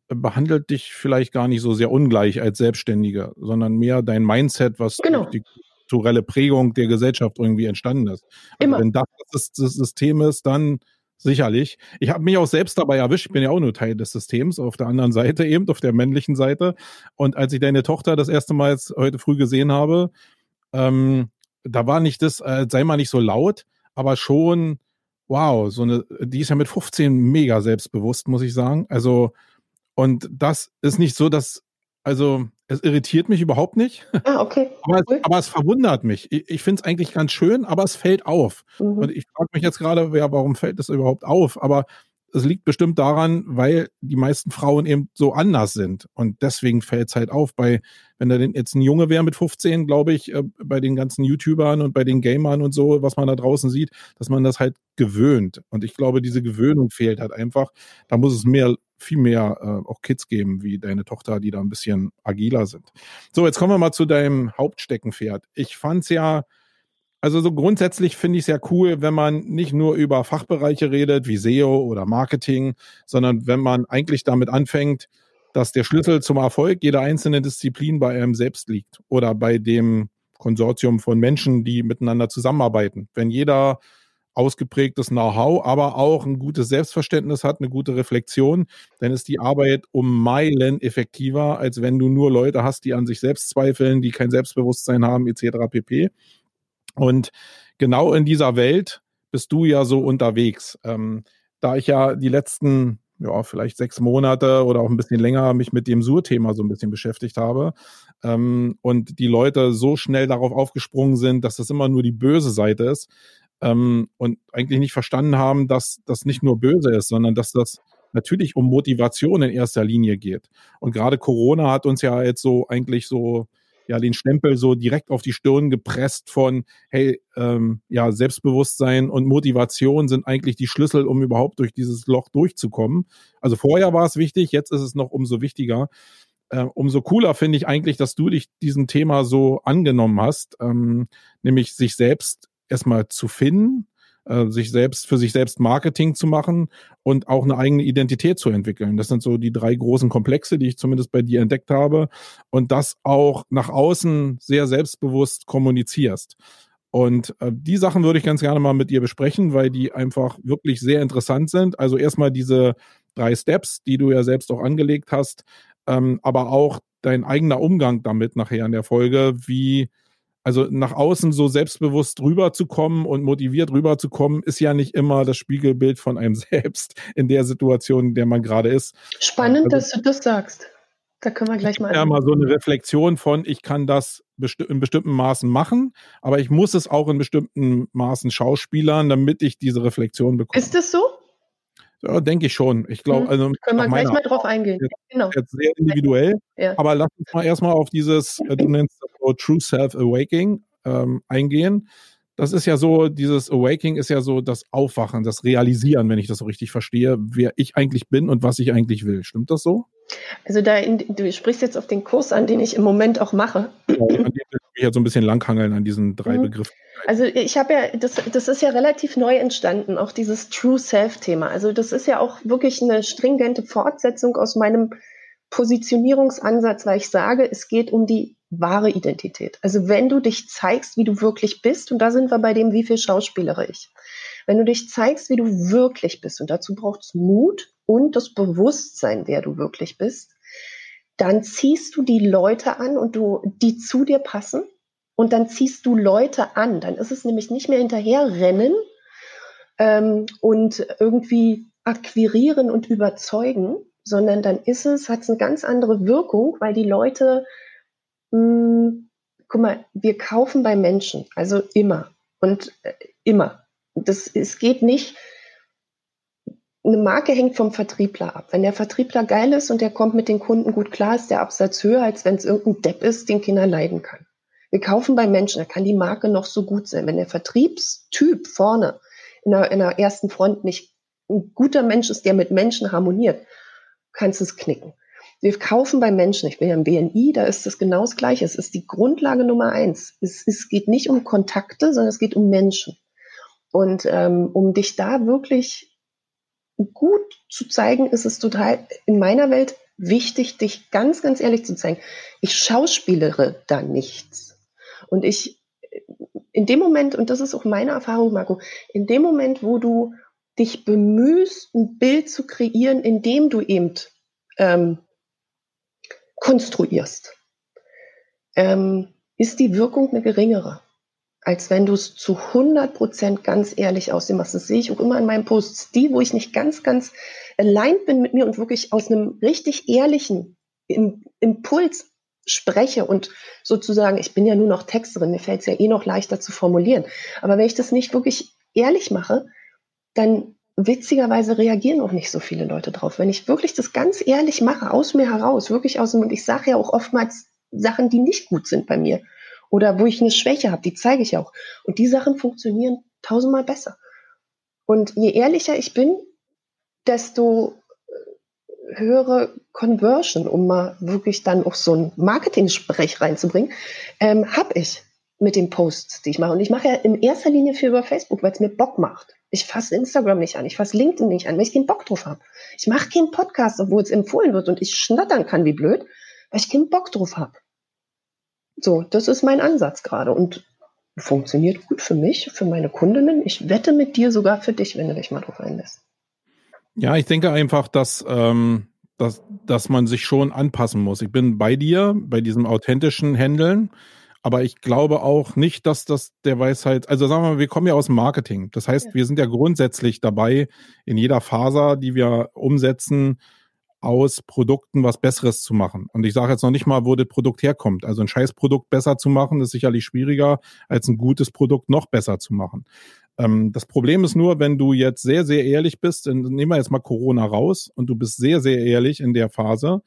äh, behandelt dich vielleicht gar nicht so sehr ungleich als Selbstständiger, sondern mehr dein Mindset, was Genau. durch die kulturelle Prägung der Gesellschaft irgendwie entstanden ist. Also wenn das das, das System ist, dann sicherlich. Ich habe mich auch selbst dabei erwischt, ich bin ja auch nur Teil des Systems, auf der anderen Seite <laughs> eben, auf der männlichen Seite. Und als ich deine Tochter das erste Mal jetzt heute früh gesehen habe, ähm, da war nicht das, äh, sei mal nicht so laut, aber schon, wow, so eine, die ist ja mit 15 mega selbstbewusst, muss ich sagen. Also, und das ist nicht so, dass, also, es irritiert mich überhaupt nicht, Ah, okay. <laughs> aber, Cool. es, aber es verwundert mich. Ich, ich finde es eigentlich ganz schön, aber es fällt auf. Mhm. Und ich frage mich jetzt gerade, ja, warum fällt das überhaupt auf? Aber es liegt bestimmt daran, weil die meisten Frauen eben so anders sind. Und deswegen fällt es halt auf. Bei, wenn da jetzt ein Junge wäre mit 15, glaube ich, äh, bei den ganzen YouTubern und bei den Gamern und so, was man da draußen sieht, dass man das halt gewöhnt. Und ich glaube, diese Gewöhnung fehlt halt einfach. Da muss es mehr, viel mehr äh, auch Kids geben, wie deine Tochter, die da ein bisschen agiler sind. So, jetzt kommen wir mal zu deinem Hauptsteckenpferd. Ich fand's ja, also so grundsätzlich finde ich es ja cool, wenn man nicht nur über Fachbereiche redet, wie SEO oder Marketing, sondern wenn man eigentlich damit anfängt, dass der Schlüssel zum Erfolg jeder einzelnen Disziplin bei einem selbst liegt oder bei dem Konsortium von Menschen, die miteinander zusammenarbeiten. Wenn jeder ausgeprägtes Know-how, aber auch ein gutes Selbstverständnis hat, eine gute Reflexion, dann ist die Arbeit um Meilen effektiver, als wenn du nur Leute hast, die an sich selbst zweifeln, die kein Selbstbewusstsein haben, etc. pp. Und genau in dieser Welt bist du ja so unterwegs. Ähm, da ich ja die letzten, ja, vielleicht sechs Monate oder auch ein bisschen länger mich mit dem Sur-Thema so ein bisschen beschäftigt habe ähm, und die Leute so schnell darauf aufgesprungen sind, dass das immer nur die böse Seite ist ähm, und eigentlich nicht verstanden haben, dass das nicht nur böse ist, sondern dass das natürlich um Motivation in erster Linie geht. Und gerade Corona hat uns ja jetzt so eigentlich so ja den Stempel so direkt auf die Stirn gepresst von hey ähm, ja Selbstbewusstsein und Motivation sind eigentlich die Schlüssel, um überhaupt durch dieses Loch durchzukommen. Also vorher war es wichtig, jetzt ist es noch umso wichtiger. Äh, umso cooler finde ich eigentlich, dass du dich diesem Thema so angenommen hast, ähm, nämlich sich selbst erstmal zu finden, äh, sich selbst für sich selbst Marketing zu machen und auch eine eigene Identität zu entwickeln. Das sind so die drei großen Komplexe, die ich zumindest bei dir entdeckt habe und das auch nach außen sehr selbstbewusst kommunizierst. Und äh, die Sachen würde ich ganz gerne mal mit dir besprechen, weil die einfach wirklich sehr interessant sind. Also erstmal diese drei Steps, die du ja selbst auch angelegt hast, ähm, aber auch dein eigener Umgang damit nachher in der Folge, wie also nach außen so selbstbewusst rüberzukommen und motiviert rüberzukommen, ist ja nicht immer das Spiegelbild von einem <laughs> selbst in der Situation, in der man gerade ist. Spannend, Also- dass du das sagst. Da können wir gleich mal. Ja, mal so eine Reflexion von, ich kann das besti in bestimmten Maßen machen, aber ich muss es auch in bestimmten Maßen schauspielern, damit ich diese Reflexion bekomme. Ist das so? ja, denke ich schon. Ich glaube, Hm, also Können wir gleich mal drauf eingehen. Jetzt- Genau. jetzt sehr individuell. Ja. Aber lass uns mal erstmal auf dieses, äh, du nennst das so True Self-Awakening ähm, eingehen. Das ist ja so, dieses Awakening ist ja so das Aufwachen, das Realisieren, wenn ich das so richtig verstehe, wer ich eigentlich bin und was ich eigentlich will. Stimmt das so? Also da in, du sprichst jetzt auf den Kurs an, den ich im Moment auch mache. Ja, an dem will ich jetzt so ein bisschen langhangeln an diesen drei Mhm. Begriffen. Also ich habe ja, das, das ist ja relativ neu entstanden, auch dieses True Self-Thema. Also das ist ja auch wirklich eine stringente Fortsetzung aus meinem Positionierungsansatz, weil ich sage, es geht um die wahre Identität. Also wenn du dich zeigst, wie du wirklich bist, und da sind wir bei dem, wie viel schauspielere ich. Wenn du dich zeigst, wie du wirklich bist, und dazu braucht es Mut und das Bewusstsein, wer du wirklich bist, dann ziehst du die Leute an und du, die zu dir passen, und dann ziehst du Leute an. Dann ist es nämlich nicht mehr hinterherrennen ähm, und irgendwie akquirieren und überzeugen, sondern dann ist es, hat es eine ganz andere Wirkung, weil die Leute mh, guck mal, wir kaufen bei Menschen, also immer und äh, immer. Das, es geht nicht, eine Marke hängt vom Vertriebler ab. Wenn der Vertriebler geil ist und der kommt mit den Kunden gut klar, ist der Absatz höher, als wenn es irgendein Depp ist, den Kinder leiden kann. Wir kaufen bei Menschen, da kann die Marke noch so gut sein. Wenn der Vertriebstyp vorne in der, in der ersten Front nicht ein guter Mensch ist, der mit Menschen harmoniert, kannst du es knicken. Wir kaufen bei Menschen, ich bin ja im BNI, da ist es genau das Gleiche. Es ist die Grundlage Nummer eins. Es, es geht nicht um Kontakte, sondern es geht um Menschen. Und ähm, um dich da wirklich gut zu zeigen, ist es total in meiner Welt wichtig, dich ganz, ganz ehrlich zu zeigen. Ich schauspielere da nichts. Und ich, in dem Moment, und das ist auch meine Erfahrung, Marco, in dem Moment, wo du dich bemühst, ein Bild zu kreieren, in dem du eben ähm, konstruierst, ähm, ist die Wirkung eine geringere als wenn du es zu 100 Prozent ganz ehrlich aus machst. Das sehe ich auch immer in meinen Posts. Die, wo ich nicht ganz, ganz allein bin mit mir und wirklich aus einem richtig ehrlichen Impuls spreche und sozusagen, ich bin ja nur noch Texterin, mir fällt es ja eh noch leichter zu formulieren. Aber wenn ich das nicht wirklich ehrlich mache, dann witzigerweise reagieren auch nicht so viele Leute drauf. Wenn ich wirklich das ganz ehrlich mache, aus mir heraus, wirklich aus dem, und ich sage ja auch oftmals Sachen, die nicht gut sind bei mir oder wo ich eine Schwäche habe, die zeige ich auch. Und die Sachen funktionieren tausendmal besser. Und je ehrlicher ich bin, desto äh, höhere Conversion, um mal wirklich dann auch so ein Marketing-Sprech reinzubringen, ähm, habe ich mit den Posts, die ich mache. Und ich mache ja in erster Linie für über Facebook, weil es mir Bock macht. Ich fasse Instagram nicht an, ich fasse LinkedIn nicht an, weil ich keinen Bock drauf habe. Ich mache keinen Podcast, obwohl es empfohlen wird und ich schnattern kann wie blöd, weil ich keinen Bock drauf habe. So, das ist mein Ansatz gerade und funktioniert gut für mich, für meine Kundinnen. Ich wette mit dir sogar für dich, wenn du dich mal drauf einlässt. Ja, ich denke einfach, dass, ähm, dass, dass man sich schon anpassen muss. Ich bin bei dir, bei diesem authentischen Handeln. Aber ich glaube auch nicht, dass das der Weisheit, also sagen wir mal, wir kommen ja aus dem Marketing. Das heißt, ja. wir sind ja grundsätzlich dabei, in jeder Faser, die wir umsetzen, aus Produkten was Besseres zu machen. Und ich sage jetzt noch nicht mal, wo das Produkt herkommt. Also ein Scheißprodukt besser zu machen, ist sicherlich schwieriger, als ein gutes Produkt noch besser zu machen. Ähm, das Problem ist nur, wenn du jetzt sehr, sehr ehrlich bist, nehmen wir jetzt mal Corona raus und du bist sehr, sehr ehrlich in der Phase,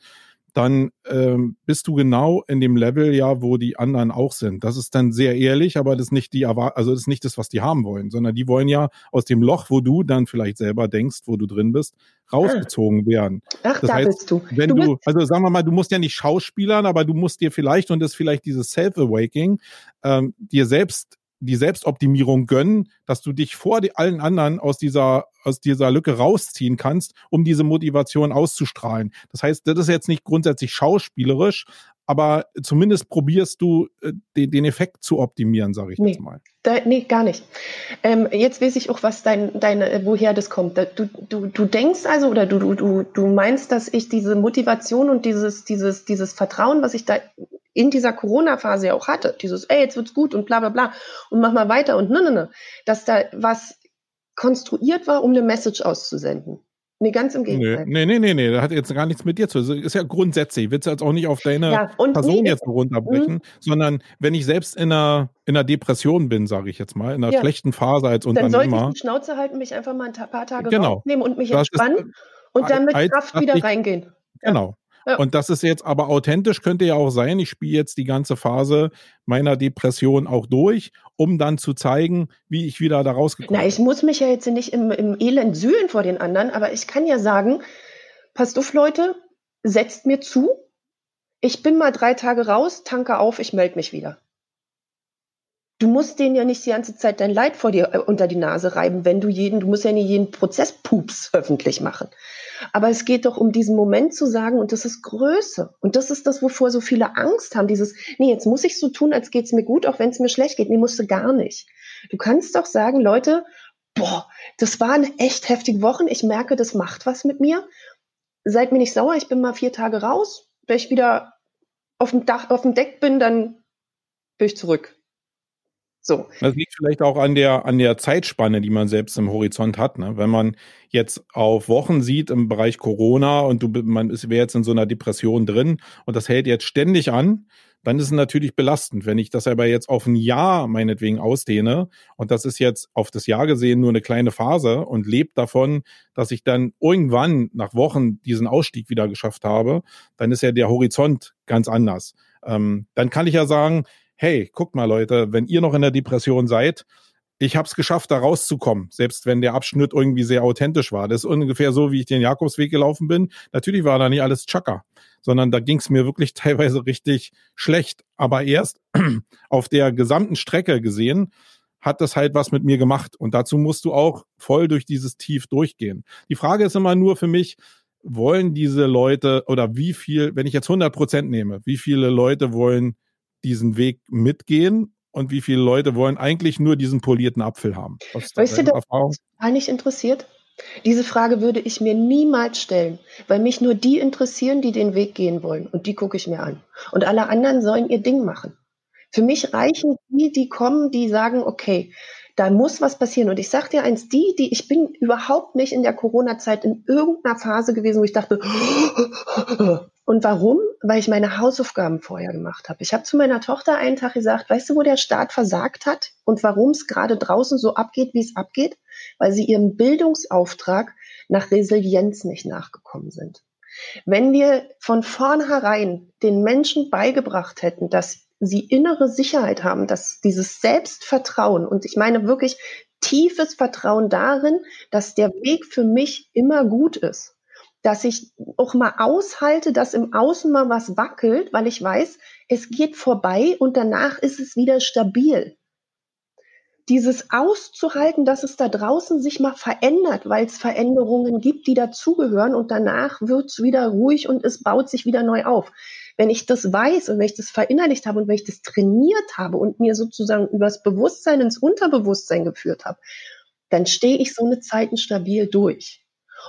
dann ähm, bist du genau in dem Level ja, wo die anderen auch sind. Das ist dann sehr ehrlich, aber das ist nicht die also das ist nicht das, was die haben wollen, sondern die wollen ja aus dem Loch, wo du dann vielleicht selber denkst, wo du drin bist, rausgezogen werden. Ach, das da heißt, bist du. Wenn du, du also sagen wir mal, du musst ja nicht Schauspielern, aber du musst dir vielleicht und das ist vielleicht dieses Self-Awaking, ähm, dir selbst die Selbstoptimierung gönnen, dass du dich vor die, allen anderen aus dieser, aus dieser Lücke rausziehen kannst, um diese Motivation auszustrahlen. Das heißt, das ist jetzt nicht grundsätzlich schauspielerisch, aber zumindest probierst du äh, den, den Effekt zu optimieren, sage ich nee, jetzt mal. Da, nee, gar nicht. Ähm, jetzt weiß ich auch, was dein, deine, äh, woher das kommt. Du, du, du denkst also oder du, du, du meinst, dass ich diese Motivation und dieses, dieses, dieses Vertrauen, was ich da in dieser Corona-Phase ja auch hatte, dieses, ey, jetzt wird's gut und bla bla bla und mach mal weiter und ne, ne, ne, dass da was konstruiert war, um eine Message auszusenden. Nee, ganz im Gegenteil. Nee, nee, nee, nee, das hat jetzt gar nichts mit dir zu tun. Ist ja grundsätzlich. Ich will es jetzt auch nicht auf deine ja, Person nee, jetzt runterbrechen, mh. sondern wenn ich selbst in einer, in einer Depression bin, sage ich jetzt mal, in einer ja. schlechten Phase als Unternehmer. Dann sollte ich die Schnauze halten, mich einfach mal ein paar Tage genau. rausnehmen und mich entspannen ist, und dann mit Kraft wieder ich, reingehen. Genau. Und das ist jetzt aber authentisch, könnte ja auch sein, ich spiele jetzt die ganze Phase meiner Depression auch durch, um dann zu zeigen, wie ich wieder da rausgekommen bin. Na, ich muss mich ja jetzt nicht im, im Elend sühlen vor den anderen, aber ich kann ja sagen, passt auf, Leute, setzt mir zu, ich bin mal drei Tage raus, tanke auf, ich melde mich wieder. Du musst denen ja nicht die ganze Zeit dein Leid vor dir äh, unter die Nase reiben, wenn du jeden, du musst ja nicht jeden Prozesspups öffentlich machen. Aber es geht doch um diesen Moment zu sagen, und das ist Größe. Und das ist das, wovor so viele Angst haben. Dieses, nee, jetzt muss ich so tun, als geht's mir gut, auch wenn es mir schlecht geht. Nee, musst du gar nicht. Du kannst doch sagen, Leute, boah, das waren echt heftige Wochen. Ich merke, das macht was mit mir. Seid mir nicht sauer, ich bin mal vier Tage raus. Wenn ich wieder auf dem Dach, auf dem Deck bin, dann bin ich zurück So. Das liegt vielleicht auch an der, an der Zeitspanne, die man selbst im Horizont hat. Ne? Wenn man jetzt auf Wochen sieht im Bereich Corona und du, man wäre jetzt in so einer Depression drin und das hält jetzt ständig an, dann ist es natürlich belastend. Wenn ich das aber jetzt auf ein Jahr meinetwegen ausdehne und das ist jetzt auf das Jahr gesehen nur eine kleine Phase und lebt davon, dass ich dann irgendwann nach Wochen diesen Ausstieg wieder geschafft habe, dann ist ja der Horizont ganz anders. Ähm, dann kann ich ja sagen, hey, guckt mal Leute, wenn ihr noch in der Depression seid, ich habe es geschafft, da rauszukommen, selbst wenn der Abschnitt irgendwie sehr authentisch war. Das ist ungefähr so, wie ich den Jakobsweg gelaufen bin. Natürlich war da nicht alles Chaka, sondern da ging es mir wirklich <laughs> teilweise richtig schlecht. Aber erst <clears throat> auf der gesamten Strecke gesehen, hat das halt was mit mir gemacht. Und dazu musst du auch voll durch dieses Tief durchgehen. Die Frage ist immer nur für mich, wollen diese Leute oder wie viel, wenn ich jetzt 100 Prozent nehme, wie viele Leute wollen diesen Weg mitgehen und wie viele Leute wollen eigentlich nur diesen polierten Apfel haben? Weißt du, das total nicht interessiert? Diese Frage würde ich mir niemals stellen, weil mich nur die interessieren, die den Weg gehen wollen. Und die gucke ich mir an. Und alle anderen sollen ihr Ding machen. Für mich reichen die, die kommen, die sagen, okay, da muss was passieren. Und ich sage dir eins, die, die, ich bin überhaupt nicht in der Corona-Zeit in irgendeiner Phase gewesen, wo ich dachte, und warum? Weil ich meine Hausaufgaben vorher gemacht habe. Ich habe zu meiner Tochter einen Tag gesagt, weißt du, wo der Staat versagt hat und warum es gerade draußen so abgeht, wie es abgeht? Weil sie ihrem Bildungsauftrag nach Resilienz nicht nachgekommen sind. Wenn wir von vornherein den Menschen beigebracht hätten, dass sie innere Sicherheit haben, dass dieses Selbstvertrauen, und ich meine wirklich tiefes Vertrauen darin, dass der Weg für mich immer gut ist, dass ich auch mal aushalte, dass im Außen mal was wackelt, weil ich weiß, es geht vorbei und danach ist es wieder stabil. Dieses auszuhalten, dass es da draußen sich mal verändert, weil es Veränderungen gibt, die dazugehören und danach wird es wieder ruhig und es baut sich wieder neu auf. Wenn ich das weiß und wenn ich das verinnerlicht habe und wenn ich das trainiert habe und mir sozusagen übers Bewusstsein ins Unterbewusstsein geführt habe, dann stehe ich so eine Zeiten stabil durch.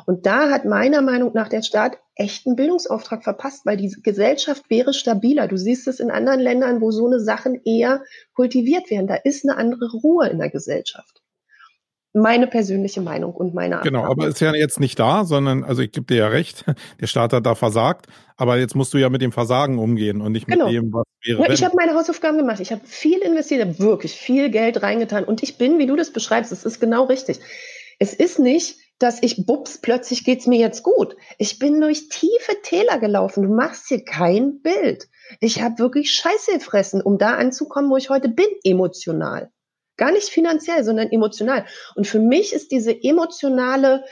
Und da hat meiner Meinung nach der Staat echt einen Bildungsauftrag verpasst, weil die Gesellschaft wäre stabiler. Du siehst es in anderen Ländern, wo so eine Sachen eher kultiviert werden. Da ist eine andere Ruhe in der Gesellschaft meine persönliche Meinung und meine Erfahrung. Genau, aber ist ja jetzt nicht da, sondern, also ich gebe dir ja recht, <laughs> der Staat hat da versagt, aber jetzt musst du ja mit dem Versagen umgehen und nicht mit genau. dem, was wäre. Ja, ich habe meine Hausaufgaben gemacht, ich habe viel investiert, wirklich viel Geld reingetan und ich bin, wie du das beschreibst, es ist genau richtig. Es ist nicht, dass ich, bups, plötzlich geht's mir jetzt gut. Ich bin durch tiefe Täler gelaufen. Du machst hier kein Bild. Ich habe wirklich Scheiße gefressen, um da anzukommen, wo ich heute bin, emotional. Gar nicht finanziell, sondern emotional. Und für mich ist diese emotionale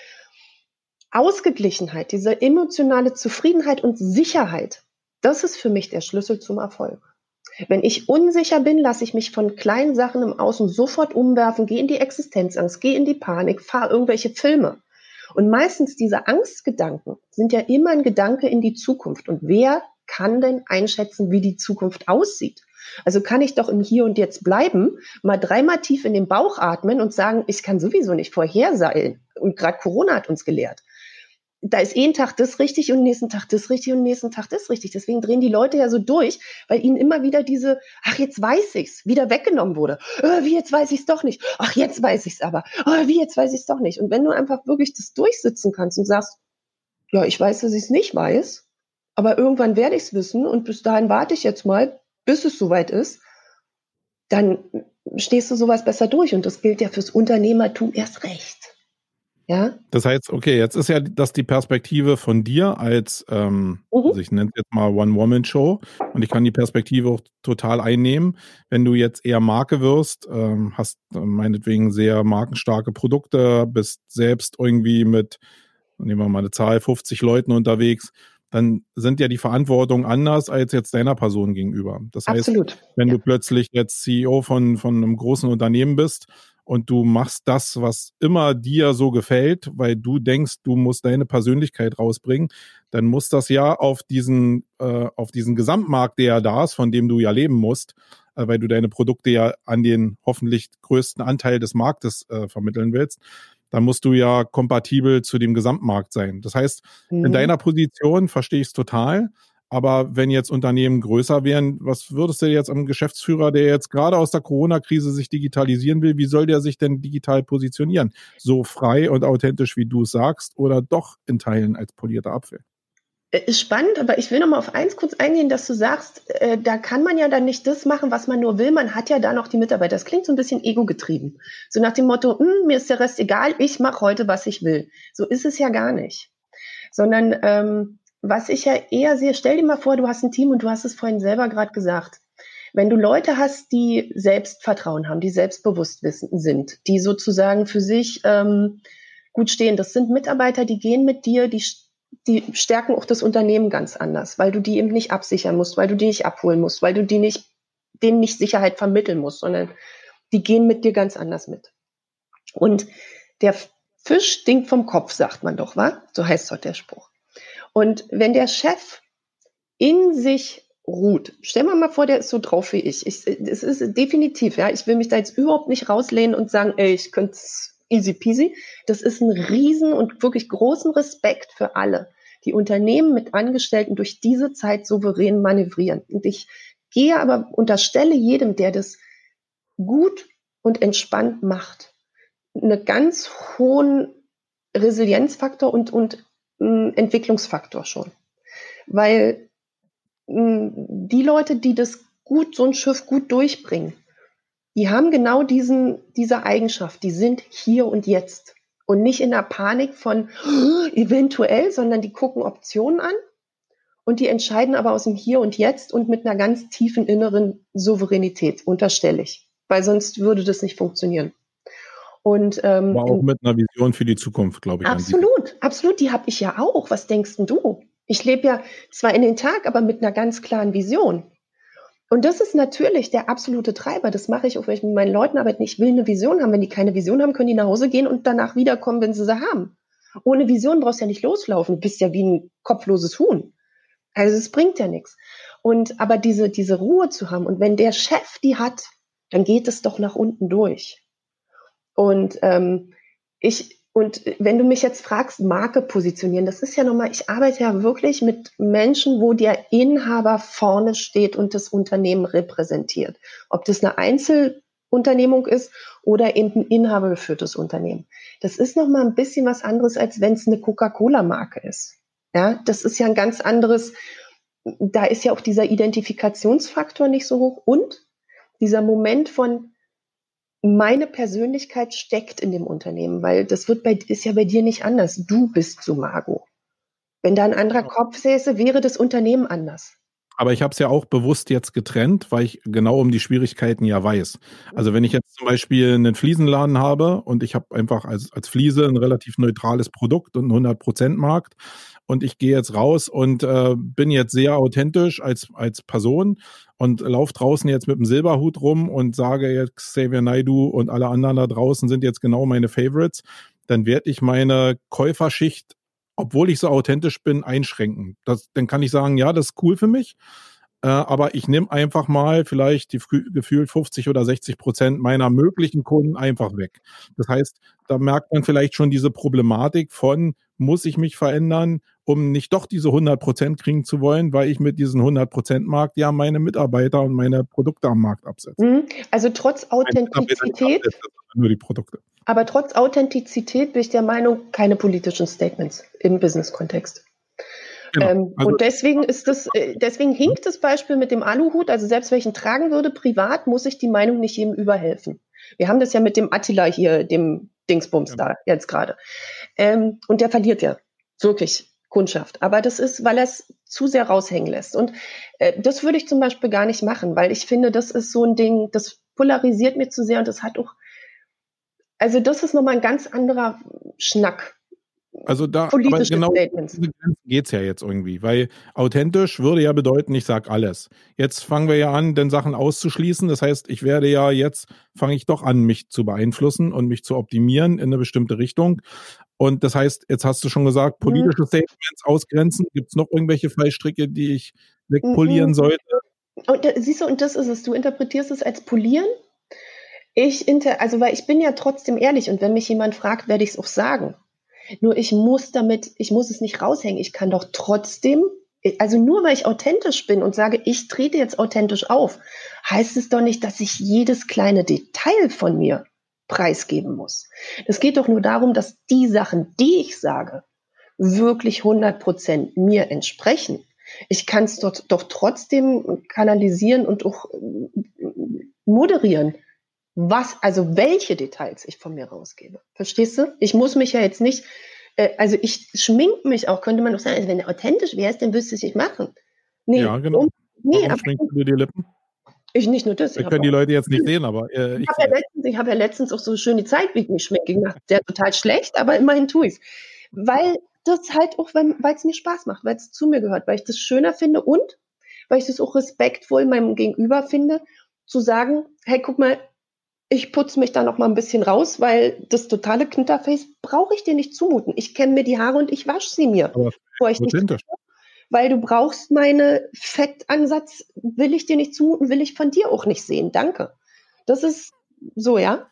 Ausgeglichenheit, diese emotionale Zufriedenheit und Sicherheit, das ist für mich der Schlüssel zum Erfolg. Wenn ich unsicher bin, lasse ich mich von kleinen Sachen im Außen sofort umwerfen, gehe in die Existenzangst, gehe in die Panik, fahre irgendwelche Filme. Und meistens diese Angstgedanken sind ja immer ein Gedanke in die Zukunft. Und wer kann denn einschätzen, wie die Zukunft aussieht? Also kann ich doch im Hier und Jetzt bleiben, mal dreimal tief in den Bauch atmen und sagen, ich kann sowieso nicht vorherseilen. Und gerade Corona hat uns gelehrt. Da ist jeden Tag das richtig und nächsten Tag das richtig und nächsten Tag das richtig. Deswegen drehen die Leute ja so durch, weil ihnen immer wieder diese, ach, jetzt weiß ich's, wieder weggenommen wurde. Oh, wie jetzt weiß ich's doch nicht. Ach, jetzt weiß ich's aber. Oh, wie jetzt weiß ich's doch nicht. Und wenn du einfach wirklich das durchsitzen kannst und sagst, ja, ich weiß, dass ich's nicht weiß, aber irgendwann werde ich's wissen und bis dahin warte ich jetzt mal, bis es soweit ist, dann stehst du sowas besser durch. Und das gilt ja fürs Unternehmertum erst recht. Ja. Das heißt, okay, jetzt ist ja das die Perspektive von dir als, ähm, mhm. also ich nenne es jetzt mal One-Woman-Show und ich kann die Perspektive auch total einnehmen. Wenn du jetzt eher Marke wirst, ähm, hast äh, meinetwegen sehr markenstarke Produkte, bist selbst irgendwie mit, nehmen wir mal eine Zahl, 50 Leuten unterwegs, dann sind ja die Verantwortung anders als jetzt deiner Person gegenüber. Das heißt, Absolut. wenn ja. du plötzlich jetzt CEO von, von einem großen Unternehmen bist und du machst das, was immer dir so gefällt, weil du denkst, du musst deine Persönlichkeit rausbringen, dann muss das ja auf diesen, äh, auf diesen Gesamtmarkt, der ja da ist, von dem du ja leben musst, äh, weil du deine Produkte ja an den hoffentlich größten Anteil des Marktes äh, vermitteln willst, dann musst du ja kompatibel zu dem Gesamtmarkt sein. Das heißt, mhm. in deiner Position verstehe ich es total, Aber wenn jetzt Unternehmen größer wären, was würdest du jetzt am Geschäftsführer, der jetzt gerade aus der Corona-Krise sich digitalisieren will, wie soll der sich denn digital positionieren? So frei und authentisch, wie du es sagst, oder doch in Teilen als polierter Apfel? Äh, Ist spannend, aber ich will noch mal auf eins kurz eingehen, dass du sagst, äh, da kann man ja dann nicht das machen, was man nur will. Man hat ja da noch die Mitarbeiter. Das klingt so ein bisschen ego-getrieben. So nach dem Motto, "Hm, mir ist der Rest egal, ich mache heute, was ich will. So ist es ja gar nicht. Sondern ähm, was ich ja eher sehe, stell dir mal vor, du hast ein Team und du hast es vorhin selber gerade gesagt. Wenn du Leute hast, die Selbstvertrauen haben, die selbstbewusst wissen, sind, die sozusagen für sich ähm, gut stehen, das sind Mitarbeiter, die gehen mit dir, die die stärken auch das Unternehmen ganz anders, weil du die eben nicht absichern musst, weil du die nicht abholen musst, weil du die nicht, denen nicht Sicherheit vermitteln musst, sondern die gehen mit dir ganz anders mit. Und der Fisch stinkt vom Kopf, sagt man doch, wa? So heißt dort der Spruch. Und wenn der Chef in sich ruht, stell mal mal vor, der ist so drauf wie ich. ich es ist definitiv, ja, ich will mich da jetzt überhaupt nicht rauslehnen und sagen, ey, ich könnte easy peasy. Das ist ein riesen und wirklich großen Respekt für alle, die Unternehmen mit Angestellten durch diese Zeit souverän manövrieren. Und ich gehe aber, unterstelle jedem, der das gut und entspannt macht, einen ganz hohen Resilienzfaktor und, und äh, Entwicklungsfaktor schon. Weil äh, die Leute, die das gut, so ein Schiff gut durchbringen, die haben genau diesen, diese Eigenschaft. Die sind hier und jetzt. Und nicht in der Panik von <gasps> eventuell, sondern die gucken Optionen an und die entscheiden aber aus dem Hier und Jetzt und mit einer ganz tiefen inneren Souveränität, unterstelle ich. Weil sonst würde das nicht funktionieren. Und, ähm, aber auch mit einer Vision für die Zukunft, glaube ich. Absolut, absolut. Die habe ich ja auch. Was denkst denn du? Ich lebe ja zwar in den Tag, aber mit einer ganz klaren Vision. Und das ist natürlich der absolute Treiber. Das mache ich auch, wenn ich mit meinen Leuten arbeite. Ich will eine Vision haben. Wenn die keine Vision haben, können die nach Hause gehen und danach wiederkommen, wenn sie sie haben. Ohne Vision brauchst du ja nicht loslaufen. Du bist ja wie ein kopfloses Huhn. Also es bringt ja nichts. Und aber diese, diese Ruhe zu haben und wenn der Chef die hat, dann geht es doch nach unten durch. Und ähm, ich, und wenn du mich jetzt fragst, Marke positionieren, das ist ja nochmal, ich arbeite ja wirklich mit Menschen, wo der Inhaber vorne steht und das Unternehmen repräsentiert. Ob das eine Einzelunternehmung ist oder eben ein inhabergeführtes Unternehmen. Das ist nochmal ein bisschen was anderes, als wenn es eine Coca-Cola-Marke ist. Ja, das ist ja ein ganz anderes, da ist ja auch dieser Identifikationsfaktor nicht so hoch und dieser Moment von, meine Persönlichkeit steckt in dem Unternehmen, weil das wird bei, ist ja bei dir nicht anders. Du bist so Margot. Wenn da ein anderer Kopf säße, wäre das Unternehmen anders. Aber ich habe es ja auch bewusst jetzt getrennt, weil ich genau um die Schwierigkeiten ja weiß. Also wenn ich jetzt zum Beispiel einen Fliesenladen habe und ich habe einfach als, als Fliese ein relativ neutrales Produkt und einen 100%-Markt und ich gehe jetzt raus und äh, bin jetzt sehr authentisch als, als Person und laufe draußen jetzt mit dem Silberhut rum und sage jetzt Xavier Naidu und alle anderen da draußen sind jetzt genau meine Favorites, dann werde ich meine Käuferschicht, obwohl ich so authentisch bin, einschränken. Das, dann kann ich sagen, ja, das ist cool für mich. Äh, aber ich nehme einfach mal vielleicht die gefühlt 50 oder 60 Prozent meiner möglichen Kunden einfach weg. Das heißt, da merkt man vielleicht schon diese Problematik von, muss ich mich verändern, um nicht doch diese 100 Prozent kriegen zu wollen, weil ich mit diesem 100 Prozent Markt ja meine Mitarbeiter und meine Produkte am Markt absetze. Mhm. Also trotz Authentizität. Nur die Produkte. Aber trotz Authentizität bin ich der Meinung, keine politischen Statements im Business-Kontext. Genau. Ähm, also, und deswegen ist das, äh, deswegen hinkt das Beispiel mit dem Aluhut. Also selbst wenn ich ihn tragen würde, privat, muss ich die Meinung nicht jedem überhelfen. Wir haben das ja mit dem Attila hier, dem Dingsbums ja. da jetzt gerade. Ähm, und der verliert ja wirklich Kundschaft. Aber das ist, weil er es zu sehr raushängen lässt. Und äh, das würde ich zum Beispiel gar nicht machen, weil ich finde, das ist so ein Ding, das polarisiert mir zu sehr und das hat auch, also das ist nochmal ein ganz anderer Schnack. Also da aber genau geht es ja jetzt irgendwie, weil authentisch würde ja bedeuten, ich sage alles. Jetzt fangen wir ja an, den Sachen auszuschließen. Das heißt, ich werde ja jetzt, fange ich doch an, mich zu beeinflussen und mich zu optimieren in eine bestimmte Richtung. Und das heißt, jetzt hast du schon gesagt, mhm. politische mhm. Statements ausgrenzen. Gibt es noch irgendwelche Fallstricke, die ich wegpolieren mhm. sollte? Und da, siehst du, und das ist es. Du interpretierst es als polieren. Ich inter, also weil ich bin ja trotzdem ehrlich und wenn mich jemand fragt, werde ich es auch sagen. Nur ich muss damit, ich muss es nicht raushängen. Ich kann doch trotzdem Also nur weil ich authentisch bin und sage, ich trete jetzt authentisch auf, heißt es doch nicht, dass ich jedes kleine Detail von mir preisgeben muss. Es geht doch nur darum, dass die Sachen, die ich sage, wirklich 100 Prozent mir entsprechen. Ich kann es doch, doch trotzdem kanalisieren und auch moderieren, was, also welche Details ich von mir rausgebe. Verstehst du? Ich muss mich ja jetzt nicht äh, also ich schmink mich auch, könnte man doch sagen, also wenn du authentisch wärst, dann wüsste ich nicht machen. Nee, ja, genau. Um, nee, Warum aber schminkst du dir die Lippen? Ich nicht nur das. Wir können die Leute jetzt nicht sehen, aber äh, ich, habe ja, letztens, hab ja letztens auch so schön die Zeit, wie ich mich schminke. Ich mache sehr total schlecht, aber immerhin tue ich es. Weil das halt auch, weil es mir Spaß macht, weil es zu mir gehört, weil ich das schöner finde und weil ich das auch respektvoll meinem Gegenüber finde, zu sagen, hey, guck mal, ich putze mich da noch mal ein bisschen raus, weil das totale Knitterface brauche ich dir nicht zumuten. Ich kenne mir die Haare und ich wasche sie mir. Aber bevor ich nicht weil du brauchst meine Fettansatz, will ich dir nicht zumuten, will ich von dir auch nicht sehen. Danke. Das ist so, ja.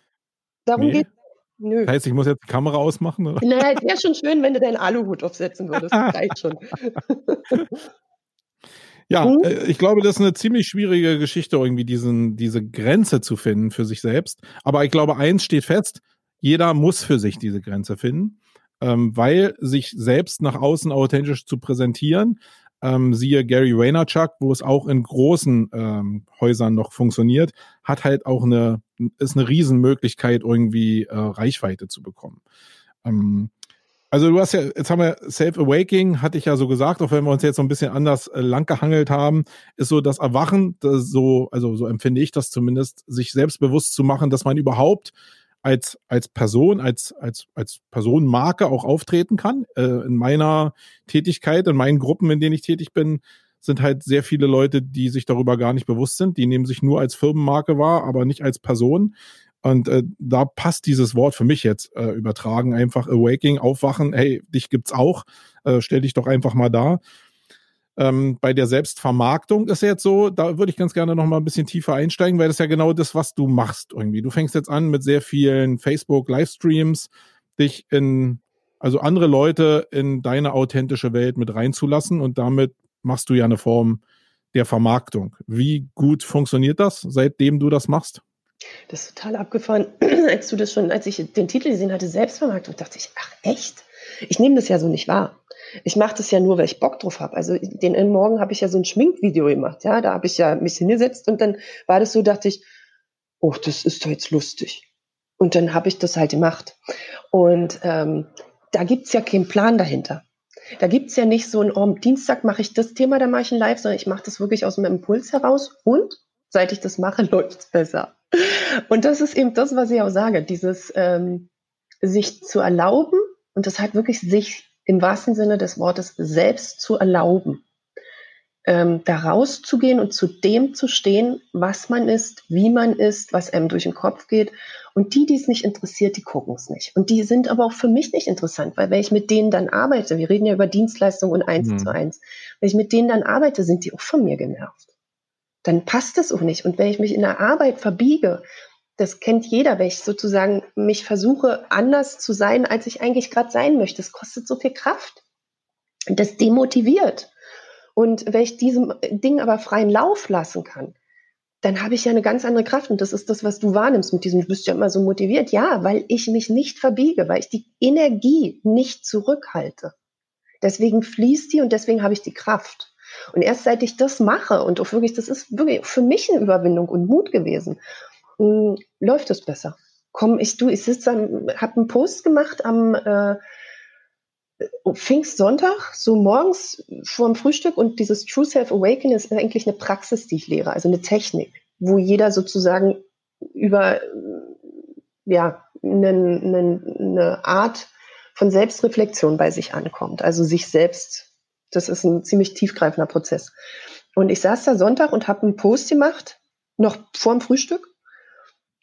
Darum nee. geht Nö. Das heißt, ich muss jetzt die Kamera ausmachen? Oder? Naja, wäre schon schön, wenn du deinen Aluhut aufsetzen würdest. <laughs> Reicht schon. Ja, mhm. Äh, ich glaube, das ist eine ziemlich schwierige Geschichte, irgendwie diesen, diese Grenze zu finden für sich selbst. Aber ich glaube, eins steht fest, jeder muss für sich diese Grenze finden, ähm, weil sich selbst nach außen authentisch zu präsentieren, ähm, siehe Gary Vaynerchuk, wo es auch in großen ähm, Häusern noch funktioniert, hat halt auch eine, ist eine Riesenmöglichkeit, irgendwie äh, Reichweite zu bekommen. Ähm, also du hast ja, jetzt haben wir Self-Awaking, hatte ich ja so gesagt, auch wenn wir uns jetzt so ein bisschen anders äh, langgehangelt haben, ist so das Erwachen, das so, also so empfinde ich das zumindest, sich selbstbewusst zu machen, dass man überhaupt als, als Person, als, als, als Personenmarke auch auftreten kann. Äh, in meiner Tätigkeit, in meinen Gruppen, in denen ich tätig bin, sind halt sehr viele Leute, die sich darüber gar nicht bewusst sind. Die nehmen sich nur als Firmenmarke wahr, aber nicht als Person. Und äh, da passt dieses Wort für mich jetzt äh, übertragen, einfach Awaking, aufwachen, hey, dich gibt's auch, äh, stell dich doch einfach mal da. Ähm, bei der Selbstvermarktung ist jetzt so, da würde ich ganz gerne noch mal ein bisschen tiefer einsteigen, weil das ist ja genau das, was du machst irgendwie. Du fängst jetzt an mit sehr vielen Facebook-Livestreams, dich in, also andere Leute in deine authentische Welt mit reinzulassen und damit machst du ja eine Form der Vermarktung. Wie gut funktioniert das, seitdem du das machst? Das ist total abgefahren. <clears throat> Als du das schon, als ich den Titel gesehen hatte, Selbstvermarktung, dachte ich, ach echt? Ich nehme das ja so nicht wahr. Ich mache das ja nur, weil ich Bock drauf habe. Also den Morgen habe ich ja so ein Schminkvideo gemacht. Ja, da habe ich ja mich hingesetzt und dann war das so, dachte ich, oh, das ist doch jetzt lustig. Und dann habe ich das halt gemacht. Und ähm, da gibt's ja keinen Plan dahinter. Da gibt's ja nicht so ein, oh, am Dienstag mache ich das Thema, da mache ich ein Live, sondern ich mache das wirklich aus dem Impuls heraus und seit ich das mache, <laughs> läuft's besser. Und das ist eben das, was ich auch sage, dieses ähm, sich zu erlauben und das halt wirklich sich im wahrsten Sinne des Wortes selbst zu erlauben, ähm, da rauszugehen und zu dem zu stehen, was man ist, wie man ist, was einem durch den Kopf geht. Und die, die es nicht interessiert, die gucken es nicht. Und die sind aber auch für mich nicht interessant, weil wenn ich mit denen dann arbeite, wir reden ja über Dienstleistungen und eins mhm. zu eins, wenn ich mit denen dann arbeite, sind die auch von mir genervt dann passt das auch nicht. Und wenn ich mich in der Arbeit verbiege, das kennt jeder, wenn ich sozusagen mich versuche, anders zu sein, als ich eigentlich gerade sein möchte. Das kostet so viel Kraft. Das demotiviert. Und wenn ich diesem Ding aber freien Lauf lassen kann, dann habe ich ja eine ganz andere Kraft. Und das ist das, was du wahrnimmst mit diesem, du bist ja immer so motiviert. Ja, weil ich mich nicht verbiege, weil ich die Energie nicht zurückhalte. Deswegen fließt die und deswegen habe ich die Kraft. Und erst seit ich das mache und auch wirklich, das ist wirklich für mich eine Überwindung und Mut gewesen, mh, hm, läuft es besser. Komm, ich du, ich sitze, habe einen Post gemacht am äh, Pfingstsonntag, so morgens vor dem Frühstück und dieses True Self Awakening ist eigentlich eine Praxis, die ich lehre, also eine Technik, wo jeder sozusagen über ja, eine, eine, eine Art von Selbstreflexion bei sich ankommt, also sich selbst das ist ein ziemlich tiefgreifender Prozess. Und ich saß da Sonntag und habe einen Post gemacht, noch vor dem Frühstück.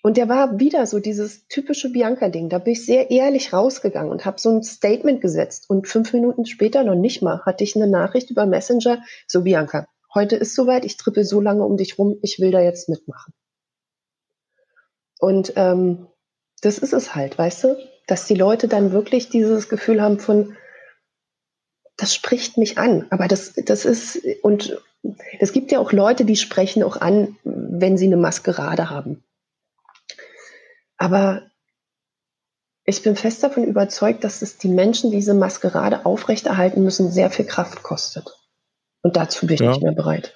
Und der war wieder so dieses typische Bianca-Ding. Da bin ich sehr ehrlich rausgegangen und habe so ein Statement gesetzt. Und fünf Minuten später, noch nicht mal, hatte ich eine Nachricht über Messenger. So, Bianca, heute ist soweit, ich trippe so lange um dich rum, ich will da jetzt mitmachen. Und ähm, das ist es halt, weißt du? Dass die Leute dann wirklich dieses Gefühl haben von, das spricht mich an. Aber das, das ist, und es gibt ja auch Leute, die sprechen auch an, wenn sie eine Maskerade haben. Aber ich bin fest davon überzeugt, dass es die Menschen, die diese Maskerade aufrechterhalten müssen, sehr viel Kraft kostet. Und dazu bin ich Ja. nicht mehr bereit.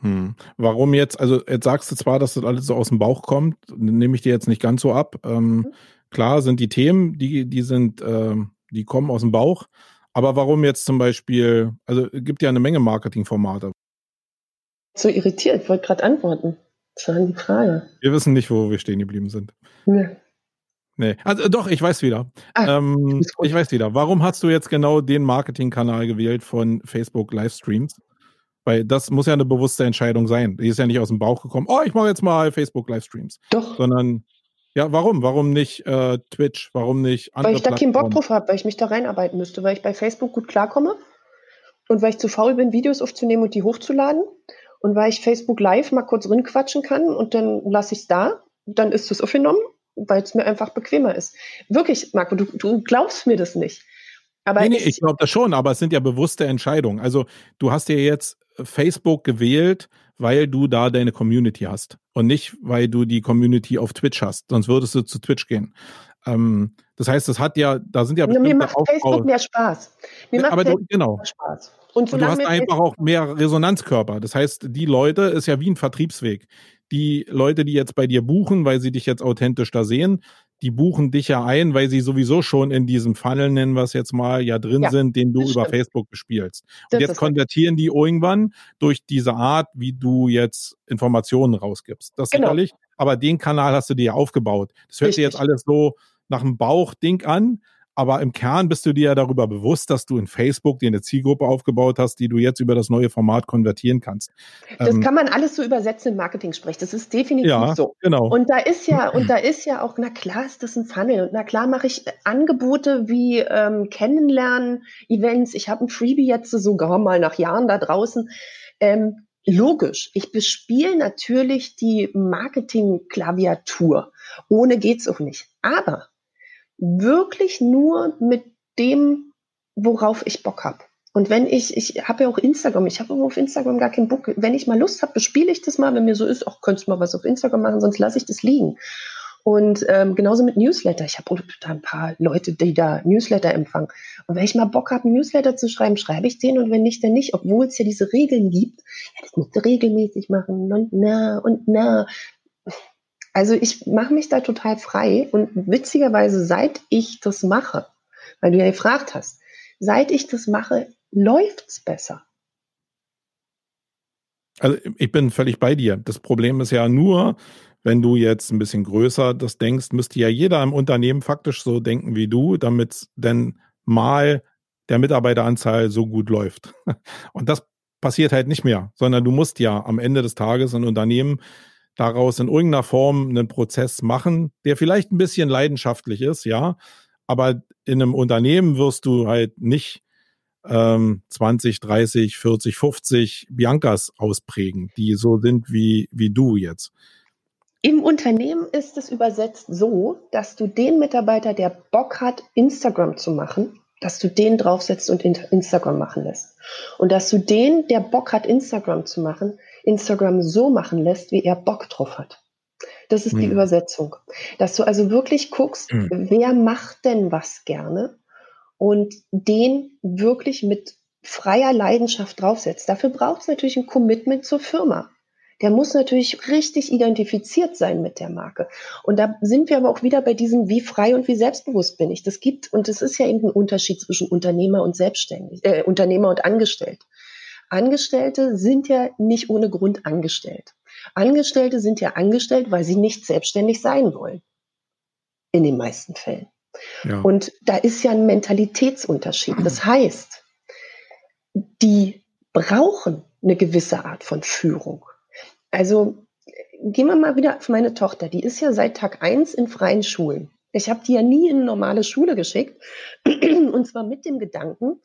Hm. Warum jetzt, also jetzt sagst du zwar, dass das alles so aus dem Bauch kommt, nehme ich dir jetzt nicht ganz so ab. Ähm, Mhm. klar sind die Themen, die, die sind, ähm, die kommen aus dem Bauch. Aber warum jetzt zum Beispiel, also es gibt ja eine Menge Marketingformate. So irritiert, ich wollte gerade antworten. Das war die Frage. Wir wissen nicht, wo wir stehen geblieben sind. Ne. Nee, also doch, ich weiß wieder. Ah, ähm, ich weiß wieder. Warum hast du jetzt genau den Marketingkanal gewählt von Facebook Livestreams? Weil das muss ja eine bewusste Entscheidung sein. Die ist ja nicht aus dem Bauch gekommen. Oh, ich mache jetzt mal Facebook Livestreams, Doch, sondern ja, warum? Warum nicht äh, Twitch? Warum nicht andere weil ich da keinen Bock drauf habe, weil ich mich da reinarbeiten müsste, weil ich bei Facebook gut klarkomme und weil ich zu faul bin, Videos aufzunehmen und die hochzuladen und weil ich Facebook Live mal kurz rinquatschen kann und dann lasse ich es da, dann ist es aufgenommen, weil es mir einfach bequemer ist. Wirklich, Marco, du, du glaubst mir das nicht. Aber Nee, nee, ich, ich glaube das schon, aber es sind ja bewusste Entscheidungen. Also du hast ja jetzt Facebook gewählt, weil du da deine Community hast und nicht, weil du die Community auf Twitch hast. Sonst würdest du zu Twitch gehen. Ähm, das heißt, das hat ja, da sind ja mir bestimmte macht Facebook mehr Spaß. Mir macht aber Facebook genau. mehr Spaß. Und Und du hast mir einfach auch mehr Resonanzkörper. Das heißt, die Leute ist ja wie ein Vertriebsweg. Die Leute, die jetzt bei dir buchen, weil sie dich jetzt authentisch da sehen, die buchen dich ja ein, weil sie sowieso schon in diesem Funnel, nennen wir es jetzt mal, ja drin Ja, sind, den du das über. Facebook bespielst. Das Und jetzt ist konvertieren die irgendwann durch diese Art, wie du jetzt Informationen rausgibst. Das Genau. sicherlich. Aber den Kanal hast du dir ja aufgebaut. Das hört sich jetzt alles so nach einem Bauchding an. Aber im Kern bist du dir ja darüber bewusst, dass du in Facebook dir eine Zielgruppe aufgebaut hast, die du jetzt über das neue Format konvertieren kannst. Das Ähm, kann man alles so übersetzen im Marketing-Sprech. Das ist definitiv ja, so. genau. Und da ist ja, und da <clears throat> ist ja auch, na klar ist das ein Funnel. Und na klar mache ich Angebote wie ähm, Kennenlernen, Events. Ich habe ein Freebie jetzt sogar mal nach Jahren da draußen. Ähm, logisch. Ich bespiele natürlich die Marketing-Klaviatur. Ohne geht's auch nicht. Aber wirklich nur mit dem, worauf ich Bock habe. Und wenn ich, ich habe ja auch Instagram, ich habe auf Instagram gar keinen Bock. Wenn ich mal Lust habe, bespiele ich das mal, wenn mir so ist, auch könntest du mal was auf Instagram machen, sonst lasse ich das liegen. Und ähm, genauso mit Newsletter. Ich habe da ein paar Leute, die da Newsletter empfangen. Und wenn ich mal Bock habe, Newsletter zu schreiben, schreibe ich den und wenn nicht, dann nicht. Obwohl es ja diese Regeln gibt. Ja, das musst du regelmäßig machen und na und na. Also ich mache mich da total frei und witzigerweise, seit ich das mache, weil du ja gefragt hast, seit ich das mache, läuft's besser. Also ich bin völlig bei dir. Das Problem ist ja nur, wenn du jetzt ein bisschen größer das denkst, müsste ja jeder im Unternehmen faktisch so denken wie du, damit denn mal der Mitarbeiteranzahl so gut läuft. <laughs> Und das passiert halt nicht mehr, sondern du musst ja am Ende des Tages ein Unternehmen daraus in irgendeiner Form einen Prozess machen, der vielleicht ein bisschen leidenschaftlich ist, ja, aber in einem Unternehmen wirst du halt nicht ähm, 20, 30, 40, 50 Biancas ausprägen, die so sind wie, wie du jetzt. Im Unternehmen ist es übersetzt so, dass du den Mitarbeiter, der Bock hat, Instagram zu machen, dass du den draufsetzt und Instagram machen lässt. Und dass du den, der Bock hat, Instagram zu machen, Instagram so machen lässt, wie er Bock drauf hat. Das ist die Hm. Übersetzung. Dass du also wirklich guckst, Hm. wer macht denn was gerne und den wirklich mit freier Leidenschaft draufsetzt. Dafür braucht es natürlich ein Commitment zur Firma. Der muss natürlich richtig identifiziert sein mit der Marke. Und da sind wir aber auch wieder bei diesem, wie frei und wie selbstbewusst bin ich. Das gibt, und das ist ja eben ein Unterschied zwischen Unternehmer und Selbstständig, äh, Unternehmer und Angestellt. Angestellte sind ja nicht ohne Grund angestellt. Angestellte sind ja angestellt, weil sie nicht selbstständig sein wollen. In den meisten Fällen. Ja. Und da ist ja ein Mentalitätsunterschied. Das heißt, die brauchen eine gewisse Art von Führung. Also gehen wir mal wieder auf meine Tochter. Die ist ja seit Tag eins in freien Schulen. Ich habe die ja nie in eine normale Schule geschickt. Und zwar mit dem Gedanken,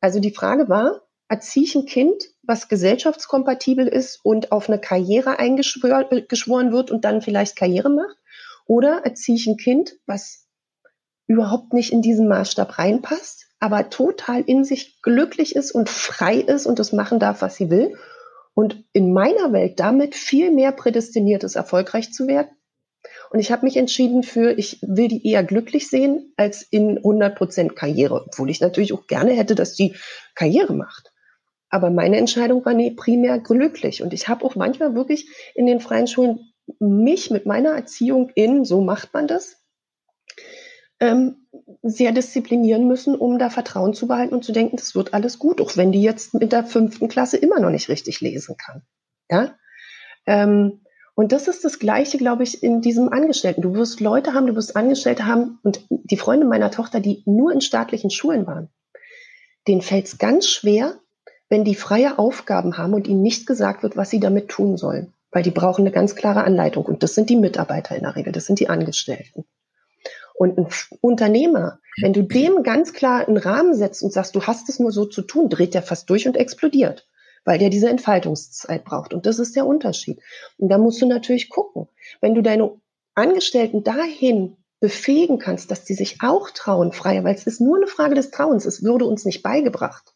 also die Frage war, erziehe ich ein Kind, was gesellschaftskompatibel ist und auf eine Karriere eingeschworen wird und dann vielleicht Karriere macht? Oder erziehe ich ein Kind, was überhaupt nicht in diesen Maßstab reinpasst, aber total in sich glücklich ist und frei ist und das machen darf, was sie will. Und in meiner Welt damit viel mehr prädestiniert ist, erfolgreich zu werden. Und ich habe mich entschieden für, ich will die eher glücklich sehen als in 100% Karriere, obwohl ich natürlich auch gerne hätte, dass die Karriere macht. Aber meine Entscheidung war nee, primär glücklich. Und ich habe auch manchmal wirklich in den freien Schulen mich mit meiner Erziehung in, so macht man das, ähm, sehr disziplinieren müssen, um da Vertrauen zu behalten und zu denken, das wird alles gut, auch wenn die jetzt mit der fünften Klasse immer noch nicht richtig lesen kann. Ja. Ähm, und das ist das Gleiche, glaube ich, in diesem Angestellten. Du wirst Leute haben, du wirst Angestellte haben und die Freunde meiner Tochter, die nur in staatlichen Schulen waren, denen fällt es ganz schwer, wenn die freie Aufgaben haben und ihnen nicht gesagt wird, was sie damit tun sollen. Weil die brauchen eine ganz klare Anleitung. Und das sind die Mitarbeiter in der Regel, das sind die Angestellten. Und ein Unternehmer, wenn du dem ganz klar einen Rahmen setzt und sagst, du hast es nur so zu tun, dreht der fast durch und explodiert, weil der diese Entfaltungszeit braucht. Und das ist der Unterschied. Und da musst du natürlich gucken, wenn du deine Angestellten dahin befähigen kannst, dass sie sich auch trauen, freier, weil es ist nur eine Frage des Trauens, es würde uns nicht beigebracht.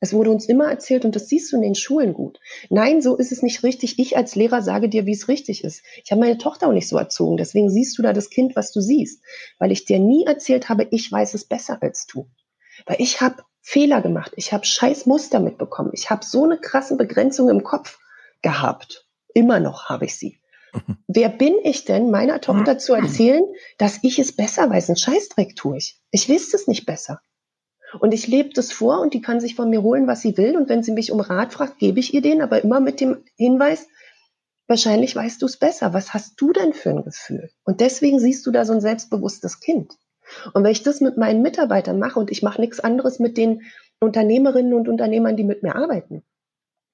Es wurde uns immer erzählt und das siehst du in den Schulen gut. Nein, so ist es nicht richtig. Ich als Lehrer sage dir, wie es richtig ist. Ich habe meine Tochter auch nicht so erzogen. Deswegen siehst du da das Kind, was du siehst. Weil ich dir nie erzählt habe, ich weiß es besser als du. Weil ich habe Fehler gemacht. Ich habe scheiß Muster mitbekommen. Ich habe so eine krasse Begrenzung im Kopf gehabt. Immer noch habe ich sie. Wer bin ich denn, meiner Tochter zu erzählen, dass ich es besser weiß? Ein Scheißdreck tue ich. Ich weiß es nicht besser. Und ich lebe das vor und die kann sich von mir holen, was sie will. Und wenn sie mich um Rat fragt, gebe ich ihr den, aber immer mit dem Hinweis, wahrscheinlich weißt du es besser. Was hast du denn für ein Gefühl? Und deswegen siehst du da so ein selbstbewusstes Kind. Und wenn ich das mit meinen Mitarbeitern mache und ich mache nichts anderes mit den Unternehmerinnen und Unternehmern, die mit mir arbeiten,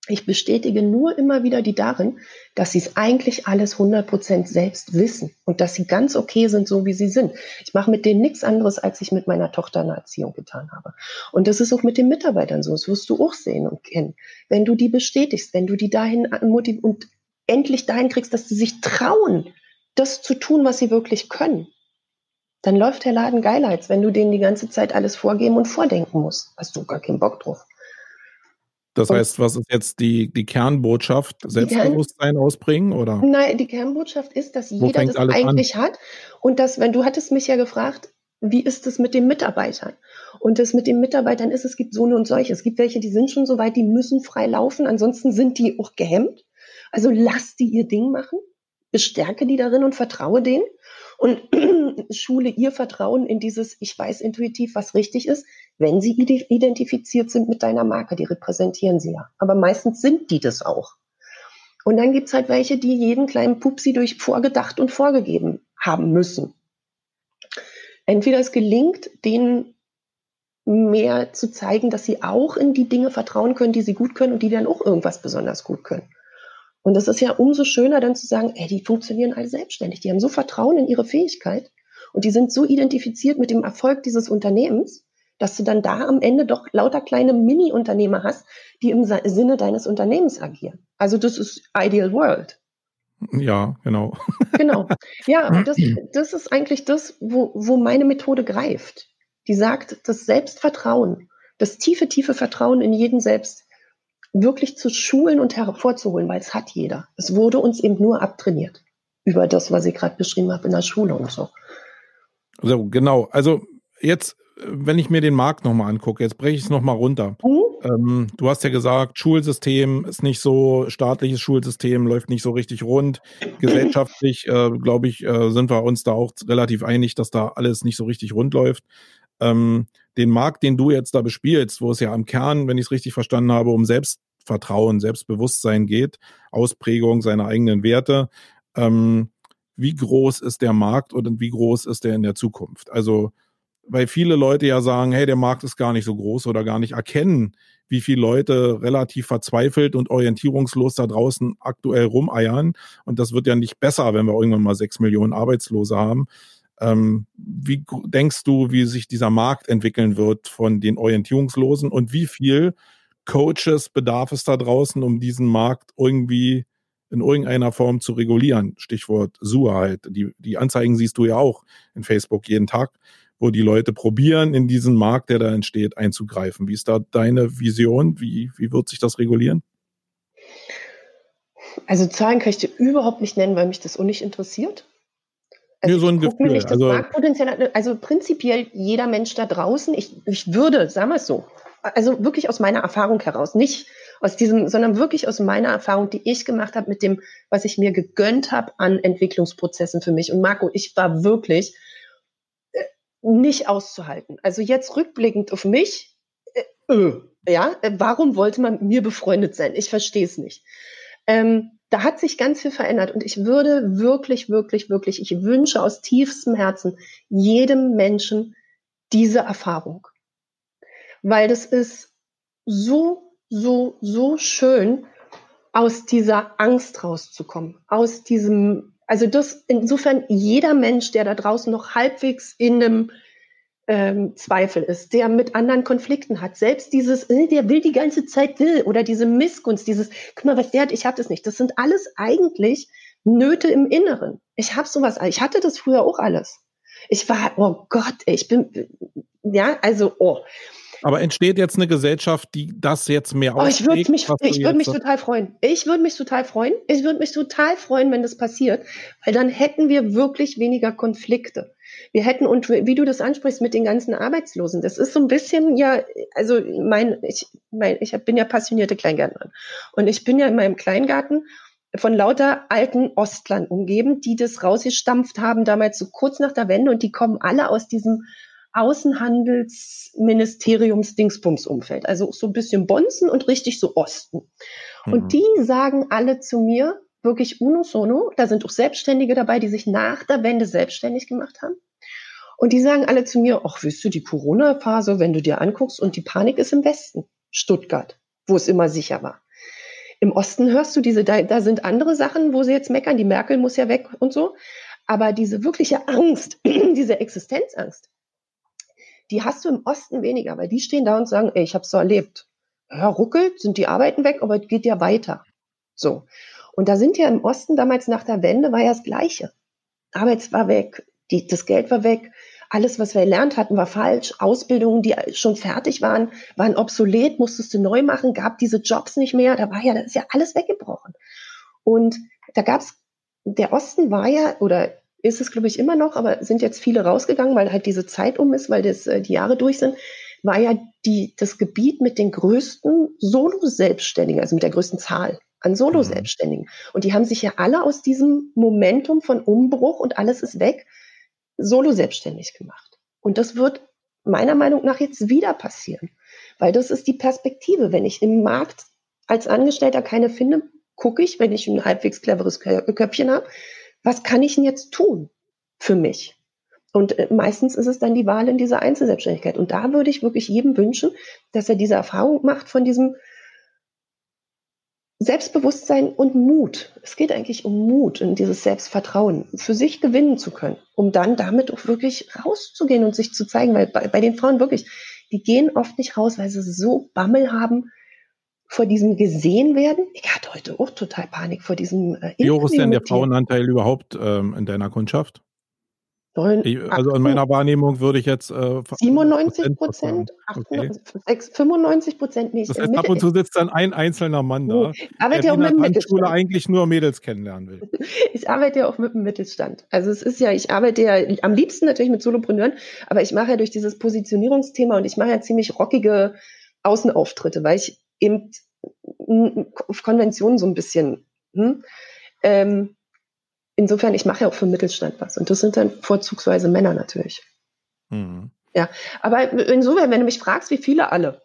ich bestätige nur immer wieder die darin, dass sie es eigentlich alles 100% selbst wissen und dass sie ganz okay sind, so wie sie sind. Ich mache mit denen nichts anderes, als ich mit meiner Tochter eine Erziehung getan habe. Und das ist auch mit den Mitarbeitern so. Das wirst du auch sehen und kennen. Wenn du die bestätigst, wenn du die dahin motivierst und endlich dahin kriegst, dass sie sich trauen, das zu tun, was sie wirklich können, dann läuft der Laden geiler, als wenn du denen die ganze Zeit alles vorgeben und vordenken musst. Hast du gar keinen Bock drauf. Das heißt, was ist jetzt die, die Kernbotschaft? Selbstbewusstsein Kern, ausbringen oder? Nein, die Kernbotschaft ist, dass jeder das eigentlich an? hat und dass, wenn du hattest mich ja gefragt, wie ist es mit den Mitarbeitern? Und das mit den Mitarbeitern ist, es gibt so und solche. Es gibt welche, die sind schon so weit, die müssen frei laufen, ansonsten sind die auch gehemmt. Also lass die ihr Ding machen, bestärke die darin und vertraue denen und <clears throat> schule ihr Vertrauen in dieses, ich weiß intuitiv, was richtig ist, wenn sie identifiziert sind mit deiner Marke, die repräsentieren sie ja. Aber meistens sind die das auch. Und dann gibt's halt welche, die jeden kleinen Pupsi durch vorgedacht und vorgegeben haben müssen. Entweder es gelingt, denen mehr zu zeigen, dass sie auch in die Dinge vertrauen können, die sie gut können und die dann auch irgendwas besonders gut können. Und das ist ja umso schöner dann zu sagen, ey, die funktionieren alle selbstständig, die haben so Vertrauen in ihre Fähigkeit und die sind so identifiziert mit dem Erfolg dieses Unternehmens, dass du dann da am Ende doch lauter kleine Mini-Unternehmer hast, die im Sinne deines Unternehmens agieren. Also das ist Ideal World. Ja, genau. <laughs> Genau. Ja, das, das ist eigentlich das, wo, wo meine Methode greift. Die sagt, das Selbstvertrauen, das tiefe, tiefe Vertrauen in jeden selbst wirklich zu schulen und hervorzuholen, weil es hat jeder. Es wurde uns eben nur abtrainiert über das, was ich gerade beschrieben habe in der Schule und so. So, genau. Also jetzt, wenn ich mir den Markt nochmal angucke, jetzt breche ich es nochmal runter. Mhm. Ähm, du hast ja gesagt, Schulsystem ist nicht so, staatliches Schulsystem läuft nicht so richtig rund. <laughs> Gesellschaftlich, äh, glaube ich, äh, sind wir uns da auch relativ einig, dass da alles nicht so richtig rund läuft. Ähm, den Markt, den du jetzt da bespielst, wo es ja am Kern, wenn ich es richtig verstanden habe, um Selbstvertrauen, Selbstbewusstsein geht, Ausprägung seiner eigenen Werte. Ähm, wie groß ist der Markt und wie groß ist der in der Zukunft? Also, weil viele Leute ja sagen, hey, der Markt ist gar nicht so groß oder gar nicht erkennen, wie viele Leute relativ verzweifelt und orientierungslos da draußen aktuell rumeiern. Und das wird ja nicht besser, wenn wir irgendwann mal sechs Millionen Arbeitslose haben. Ähm, wie denkst du, wie sich dieser Markt entwickeln wird von den Orientierungslosen und wie viel Coaches bedarf es da draußen, um diesen Markt irgendwie in irgendeiner Form zu regulieren? Stichwort SUA halt. Die, die Anzeigen siehst du ja auch in Facebook jeden Tag. wo die Leute probieren, in diesen Markt, der da entsteht, einzugreifen. Wie ist da deine Vision? Wie, wie wird sich das regulieren? Also Zahlen kann ich dir überhaupt nicht nennen, weil mich das auch nicht interessiert. Also so ein Gefühl, also- Marktpotenzial. Also prinzipiell jeder Mensch da draußen, ich, ich würde, sagen wir es so, also wirklich aus meiner Erfahrung heraus, nicht aus diesem, sondern wirklich aus meiner Erfahrung, die ich gemacht habe mit dem, was ich mir gegönnt habe an Entwicklungsprozessen für mich. Und Marco, ich war wirklich äh, nicht auszuhalten. Also jetzt rückblickend auf mich, äh, äh, ja, äh, warum wollte man mit mir befreundet sein? Ich verstehe es nicht. Ähm, da hat sich ganz viel verändert und ich würde wirklich, wirklich, wirklich, ich wünsche aus tiefstem Herzen jedem Menschen diese Erfahrung. Weil das ist so, so, so schön, aus dieser Angst rauszukommen, aus diesem, also das, insofern jeder Mensch, der da draußen noch halbwegs in einem ähm, Zweifel ist, der mit anderen Konflikten hat. Selbst dieses, äh, der will die ganze Zeit will oder diese Missgunst, dieses, guck mal, was der hat, ich habe das nicht. Das sind alles eigentlich Nöte im Inneren. Ich habe sowas, ich hatte das früher auch alles. Ich war, oh Gott, ich bin, ja, also, oh. Aber entsteht jetzt eine Gesellschaft, die das jetzt mehr Oh, ich würde mich, ich würde mich total freuen. Ich würde mich total freuen. Ich würde mich total freuen, wenn das passiert, weil dann hätten wir wirklich weniger Konflikte. Wir hätten, und wie du das ansprichst mit den ganzen Arbeitslosen, das ist so ein bisschen, ja, also mein, ich, mein, ich bin ja passionierte Kleingärtnerin. Und ich bin ja in meinem Kleingarten von lauter alten Ostlern umgeben, die das rausgestampft haben, damals so kurz nach der Wende, und die kommen alle aus diesem Außenhandelsministeriums-Dingsbums-Umfeld. Also so ein bisschen Bonzen und richtig so Osten. Mhm. Und die sagen alle zu mir, wirklich unisono, da sind auch Selbstständige dabei, die sich nach der Wende selbstständig gemacht haben. Und die sagen alle zu mir, ach, wisst du, die Corona-Phase, wenn du dir anguckst, und die Panik ist im Westen, Stuttgart, wo es immer sicher war. Im Osten hörst du diese, da, da sind andere Sachen, wo sie jetzt meckern, die Merkel muss ja weg und so. Aber diese wirkliche Angst, <clears throat> diese Existenzangst, die hast du im Osten weniger, weil die stehen da und sagen, ey, ich habe so erlebt. Ja, ruckelt, sind die Arbeiten weg, aber es geht ja weiter. So. Und da sind ja im Osten damals nach der Wende war ja das Gleiche. Arbeit war weg, die, das Geld war weg, alles, was wir gelernt hatten, war falsch. Ausbildungen, die schon fertig waren, waren obsolet, musstest du neu machen, gab diese Jobs nicht mehr. Da war ja, da ist ja alles weggebrochen. Und da gab's, der Osten war ja, oder ist es, glaube ich, immer noch, aber sind jetzt viele rausgegangen, weil halt diese Zeit um ist, weil das, äh, die Jahre durch sind, war ja die, das Gebiet mit den größten Solo-Selbstständigen, also mit der größten Zahl an Solo-Selbstständigen. Und die haben sich ja alle aus diesem Momentum von Umbruch und alles ist weg, solo-selbstständig gemacht. Und das wird meiner Meinung nach jetzt wieder passieren. Weil das ist die Perspektive. Wenn ich im Markt als Angestellter keine finde, gucke ich, wenn ich ein halbwegs cleveres Kö- Köpfchen habe, was kann ich denn jetzt tun für mich? Und äh, meistens ist es dann die Wahl in dieser Einzelselbstständigkeit. Und da würde ich wirklich jedem wünschen, dass er diese Erfahrung macht von diesem Selbstbewusstsein und Mut. Es geht eigentlich um Mut und dieses Selbstvertrauen, für sich gewinnen zu können, um dann damit auch wirklich rauszugehen und sich zu zeigen, weil bei, bei den Frauen wirklich, die gehen oft nicht raus, weil sie so Bammel haben vor diesem gesehen werden. Ich hatte heute auch total Panik vor diesem äh, Wie hoch ist denn der. Frauenanteil überhaupt ähm, in deiner Kundschaft? Ich, also in meiner Wahrnehmung würde ich jetzt äh, 97 Prozent, Okay. 95 Prozent nicht. Das heißt, ab und zu sitzt dann ein einzelner Mann da, Ich arbeite der ja auch mit Mittelstand. eigentlich nur Mädels kennenlernen will. <laughs> Ich arbeite ja auch mit dem Mittelstand. Also es ist ja, ich arbeite ja am liebsten natürlich mit Solopreneuren, aber ich mache ja durch dieses Positionierungsthema und ich mache ja ziemlich rockige Außenauftritte, weil ich eben auf Konventionen so ein bisschen, hm, ähm, insofern, ich mache ja auch für den Mittelstand was und das sind dann vorzugsweise Männer natürlich. Hm. Aber insofern, wenn du mich fragst, wie viele alle?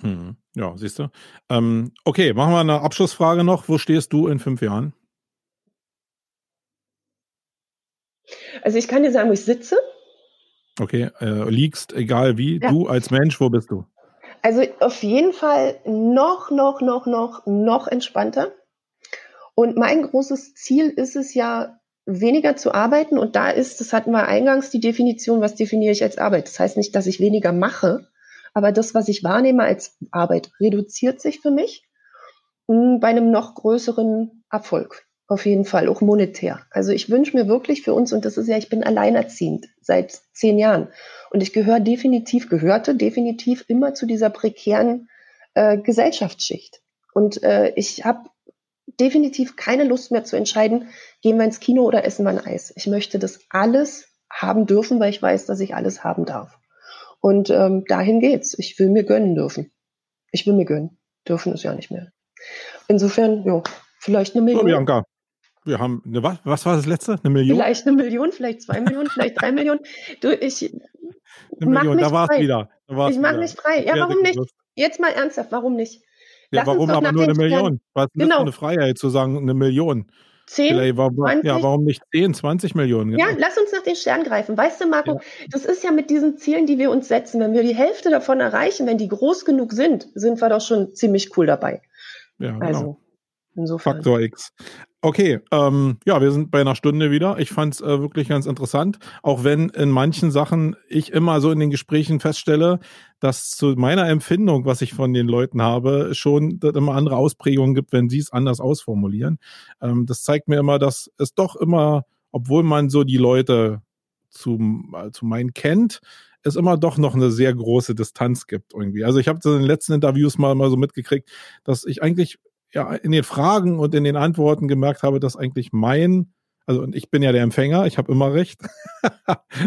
Hm. Ja, siehst du. Ähm, okay, machen wir eine Abschlussfrage noch. Wo stehst du in fünf Jahren? Also ich kann dir sagen, wo ich sitze. Okay, äh, liegst, egal wie. Ja. Du als Mensch, wo bist du? Also auf jeden Fall noch, noch, noch, noch, noch entspannter. Und mein großes Ziel ist es ja, weniger zu arbeiten. Und da ist, das hatten wir eingangs die Definition, was definiere ich als Arbeit. Das heißt nicht, dass ich weniger mache, aber das, was ich wahrnehme als Arbeit, reduziert sich für mich mh, bei einem noch größeren Erfolg. Auf jeden Fall, auch monetär. Also ich wünsche mir wirklich für uns, und das ist ja, ich bin alleinerziehend seit zehn Jahren. Und ich gehöre definitiv, gehörte definitiv immer zu dieser prekären äh, Gesellschaftsschicht. Und äh, ich habe definitiv keine Lust mehr zu entscheiden, gehen wir ins Kino oder essen wir ein Eis. Ich möchte das alles haben dürfen, weil ich weiß, dass ich alles haben darf. Und ähm, dahin geht's. Ich will mir gönnen dürfen. Ich will mir gönnen. Dürfen ist ja nicht mehr. Insofern, ja, vielleicht eine Million. So, Bianca, wir haben eine, was, was war das letzte? Eine Million? Vielleicht eine Million, vielleicht zwei Millionen, vielleicht drei Millionen. Du, ich eine Million, mich da war es wieder. Ich mache mich frei. Ja, warum nicht? Jetzt mal ernsthaft, warum nicht? Ja, Lass warum aber nur eine Million? Was ist Genau. für eine Freiheit zu sagen, eine Million? Zehn? Vielleicht, warum, 20? ja, warum nicht 10, 20 Millionen? Ja, Genau. lass uns nach den Sternen greifen. Weißt du, Marco, das ist ja mit diesen Zielen, die wir uns setzen, wenn wir die Hälfte davon erreichen, wenn die groß genug sind, sind wir doch schon ziemlich cool dabei. Ja, genau. Insofern. Faktor X. Okay, ähm, ja, wir sind bei einer Stunde wieder. Ich fand es äh, wirklich ganz interessant, auch wenn in manchen Sachen ich immer so in den Gesprächen feststelle, dass zu meiner Empfindung, was ich von den Leuten habe, schon immer andere Ausprägungen gibt, wenn sie es anders ausformulieren. Ähm, das zeigt mir immer, dass es doch immer, obwohl man so die Leute zu, äh, zu meinen kennt, es immer doch noch eine sehr große Distanz gibt irgendwie. Also ich habe in den letzten Interviews mal, mal so mitgekriegt, dass ich eigentlich ja in den Fragen und in den Antworten gemerkt habe, dass eigentlich mein, also und ich bin ja der Empfänger, ich habe immer recht,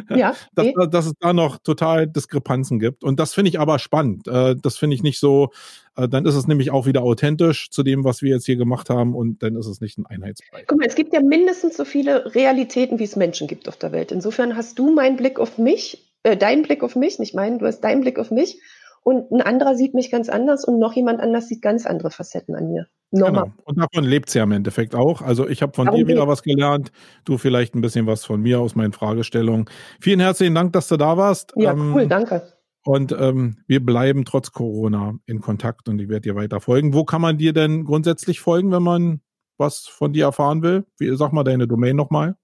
Ja, <laughs> dass, eh. dass es da noch total Diskrepanzen gibt. Und das finde ich aber spannend. Äh, Das finde ich nicht so, äh, dann ist es nämlich auch wieder authentisch zu dem, was wir jetzt hier gemacht haben und dann ist es nicht ein Einheitsbrei. Guck mal, es gibt ja mindestens so viele Realitäten, wie es Menschen gibt auf der Welt. Insofern hast du meinen Blick auf mich, äh, deinen Blick auf mich, nicht meinen, du hast deinen Blick auf mich und ein anderer sieht mich ganz anders und noch jemand anders sieht ganz andere Facetten an mir. Normal. Genau. Und davon lebt's ja im Endeffekt auch. Also ich habe von Darum dir wieder was gelernt, du vielleicht ein bisschen was von mir aus meinen Fragestellungen. Vielen herzlichen Dank, dass du da warst. Ja, Ähm, cool, danke. Und ähm, wir bleiben trotz Corona in Kontakt und ich werde dir weiter folgen. Wo kann man dir denn grundsätzlich folgen, wenn man was von dir erfahren will? Wie, sag mal deine Domain nochmal.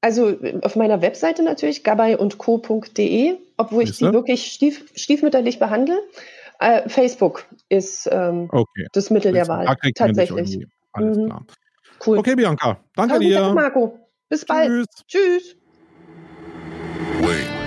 Also auf meiner Webseite natürlich, gabei-und-co.de, obwohl ich die wirklich stief, stiefmütterlich behandle. Äh, Facebook ist ähm, Okay. das Mittel der Da Wahl. dich Tatsächlich. Alles Mhm. klar. Cool. Okay, Bianca. Danke Tausend dir. Dank, Marco. Bis bald. Tschüss. Tschüss. Wait.